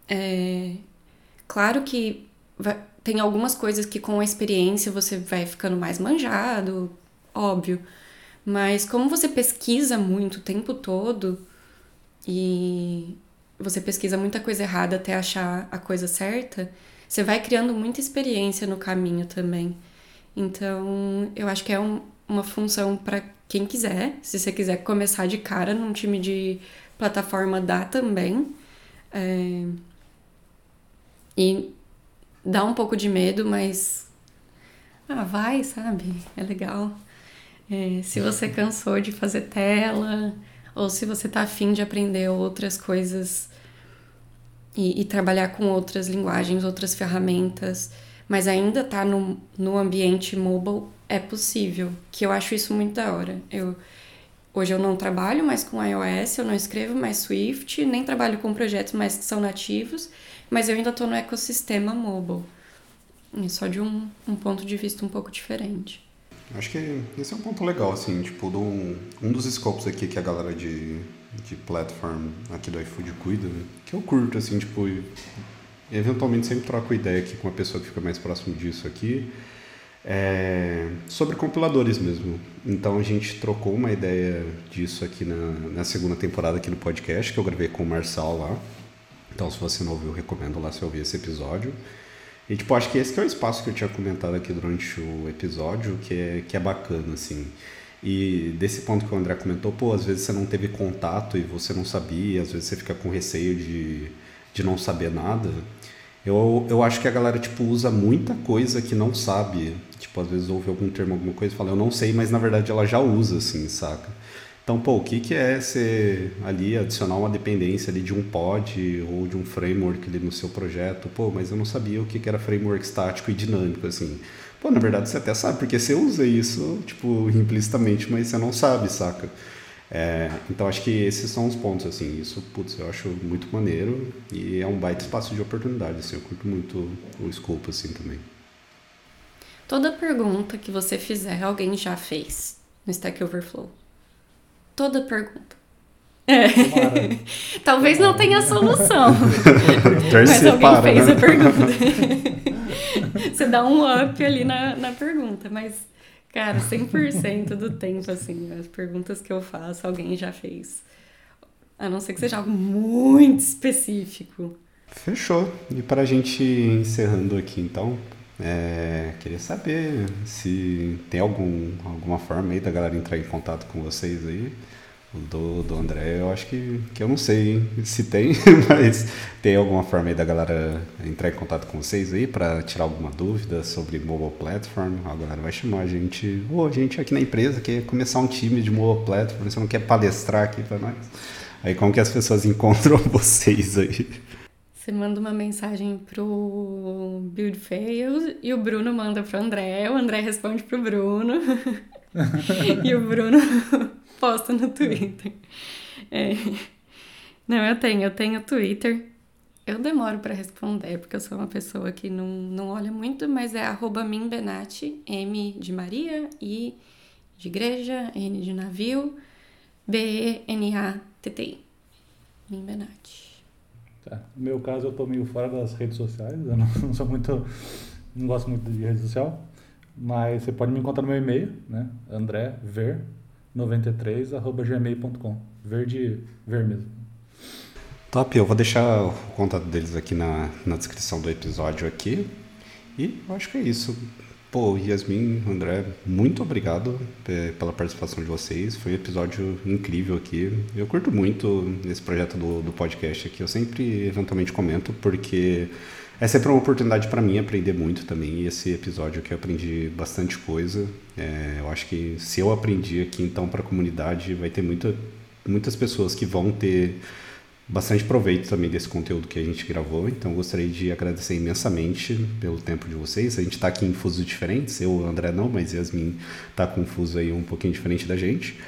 É, Claro que vai, tem algumas coisas que com a experiência você vai ficando mais manjado, óbvio. Mas como você pesquisa muito o tempo todo e você pesquisa muita coisa errada até achar a coisa certa, você vai criando muita experiência no caminho também. Então, eu acho que é um, uma função para quem quiser. Se você quiser começar de cara num time de plataforma, dá também. É... E dá um pouco de medo, mas. Ah, vai, sabe? É legal. É, se você cansou de fazer tela, ou se você tá afim de aprender outras coisas e, e trabalhar com outras linguagens, outras ferramentas, mas ainda tá no, no ambiente mobile, é possível. Que eu acho isso muito da hora. Eu, hoje eu não trabalho mais com iOS, eu não escrevo mais Swift, nem trabalho com projetos mais que são nativos, mas eu ainda estou no ecossistema mobile. Só de um, um ponto de vista um pouco diferente. Acho que esse é um ponto legal, assim, tipo, do, um dos scopes aqui que a galera de, de platform aqui do iFood cuida, que eu curto, assim, tipo, eventualmente sempre troco ideia aqui com uma pessoa que fica mais próximo disso aqui, é, sobre compiladores mesmo. Então a gente trocou uma ideia disso aqui na, na segunda temporada aqui no podcast, que eu gravei com o Marçal lá. Então se você não ouviu, recomendo lá você ouvir esse episódio. E, tipo, acho que esse que é o espaço que eu tinha comentado aqui durante o episódio, que é, que é bacana, assim. E desse ponto que o André comentou, pô, às vezes você não teve contato e você não sabia, às vezes você fica com receio de, de não saber nada. Eu, eu acho que a galera, tipo, usa muita coisa que não sabe. Tipo, às vezes ouve algum termo, alguma coisa e fala, eu não sei, mas na verdade ela já usa, assim, saca? Então, pô, o que, que é você ali adicionar uma dependência ali de um pod ou de um framework ali no seu projeto? Pô, mas eu não sabia o que, que era framework estático e dinâmico, assim. Pô, na verdade você até sabe, porque você usa isso, tipo, implicitamente, mas você não sabe, saca? É, então acho que esses são os pontos, assim, isso, putz, eu acho muito maneiro e é um baita espaço de oportunidade, assim, eu curto muito o escopo, assim, também. Toda pergunta que você fizer, alguém já fez no Stack Overflow toda pergunta. É. Talvez não tenha solução. mas alguém para, fez né? a pergunta. Você dá um up ali na, na pergunta, mas, cara, 100% do tempo, assim, as perguntas que eu faço, alguém já fez. A não ser que seja algo muito específico. Fechou. E para a gente encerrando aqui, então, é, queria saber se tem algum, alguma forma aí da galera entrar em contato com vocês aí. Do, do André, eu acho que, que eu não sei se tem, mas tem alguma forma aí da galera entrar em contato com vocês aí para tirar alguma dúvida sobre mobile platform. A galera vai chamar a gente, ou a gente aqui na empresa quer começar um time de mobile platform, você não quer palestrar aqui para nós. Aí como que as pessoas encontram vocês aí? Você manda uma mensagem pro Build Fails e o Bruno manda pro André, o André responde pro Bruno. e o Bruno posta no Twitter. É. Não, eu tenho, eu tenho Twitter. Eu demoro para responder, porque eu sou uma pessoa que não, não olha muito, mas é arroba minbenati, M de Maria, I de igreja, N de navio, B-E-N-A-T-T-I. Minbenati. Tá. No meu caso, eu tô meio fora das redes sociais, eu não, não sou muito. não gosto muito de rede social, mas você pode me encontrar no meu e-mail, né? André Ver, 93@gmail.com. Verde, ver mesmo. Top, eu vou deixar o contato deles aqui na, na descrição do episódio aqui. E eu acho que é isso. Pô, Yasmin, André, muito obrigado pela participação de vocês. Foi um episódio incrível aqui. Eu curto muito esse projeto do, do podcast aqui. Eu sempre eventualmente comento porque é sempre uma oportunidade para mim aprender muito também. E esse episódio aqui eu aprendi bastante coisa. É, eu acho que se eu aprendi aqui, então, para a comunidade, vai ter muita, muitas pessoas que vão ter bastante proveito também desse conteúdo que a gente gravou. Então, gostaria de agradecer imensamente pelo tempo de vocês. A gente está aqui em fusos diferentes. Eu, André, não, mas Yasmin está com fuso aí um pouquinho diferente da gente.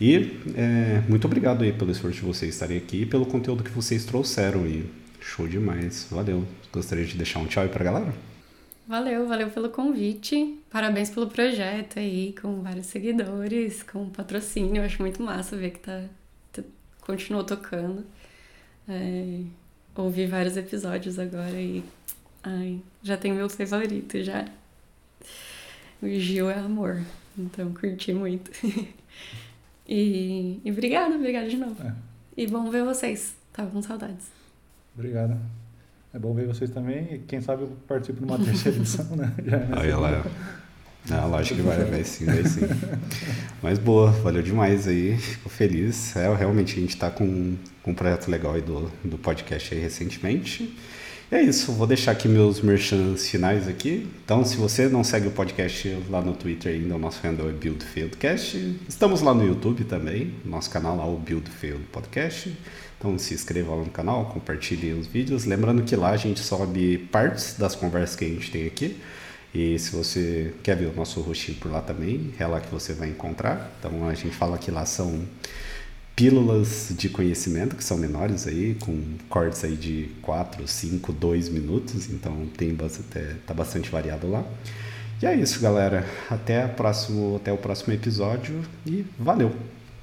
E é, muito obrigado aí pelo esforço de vocês estarem aqui e pelo conteúdo que vocês trouxeram. E show demais. Valeu. Gostaria de deixar um tchau aí pra galera? Valeu, valeu pelo convite. Parabéns pelo projeto aí, com vários seguidores, com patrocínio. Acho muito massa ver que tá continuou tocando. É, ouvi vários episódios agora e ai, já tem meu favorito já. O Gil é amor, então curti muito. e, e obrigada, obrigada de novo. É. E bom ver vocês. Tava com saudades. Obrigado. É bom ver vocês também. E quem sabe eu participo de uma terceira edição, né? Já é Aí ela Ah, lógico que vai, vai sim, vai sim. Mas boa, valeu demais aí, fico feliz. É, realmente a gente está com um projeto legal aí do, do podcast aí recentemente. E é isso, vou deixar aqui meus merchants finais aqui. Então, se você não segue o podcast lá no Twitter ainda, o nosso handle é BuildFieldCast. Estamos lá no YouTube também, nosso canal lá, o BuildField Podcast. Então se inscreva lá no canal, compartilhe os vídeos. Lembrando que lá a gente sobe partes das conversas que a gente tem aqui. E se você quer ver o nosso rostinho por lá também, é lá que você vai encontrar. Então a gente fala que lá são pílulas de conhecimento, que são menores aí, com cortes aí de 4, 5, 2 minutos. Então tem bastante, é, tá bastante variado lá. E é isso, galera. Até, próximo, até o próximo episódio e valeu!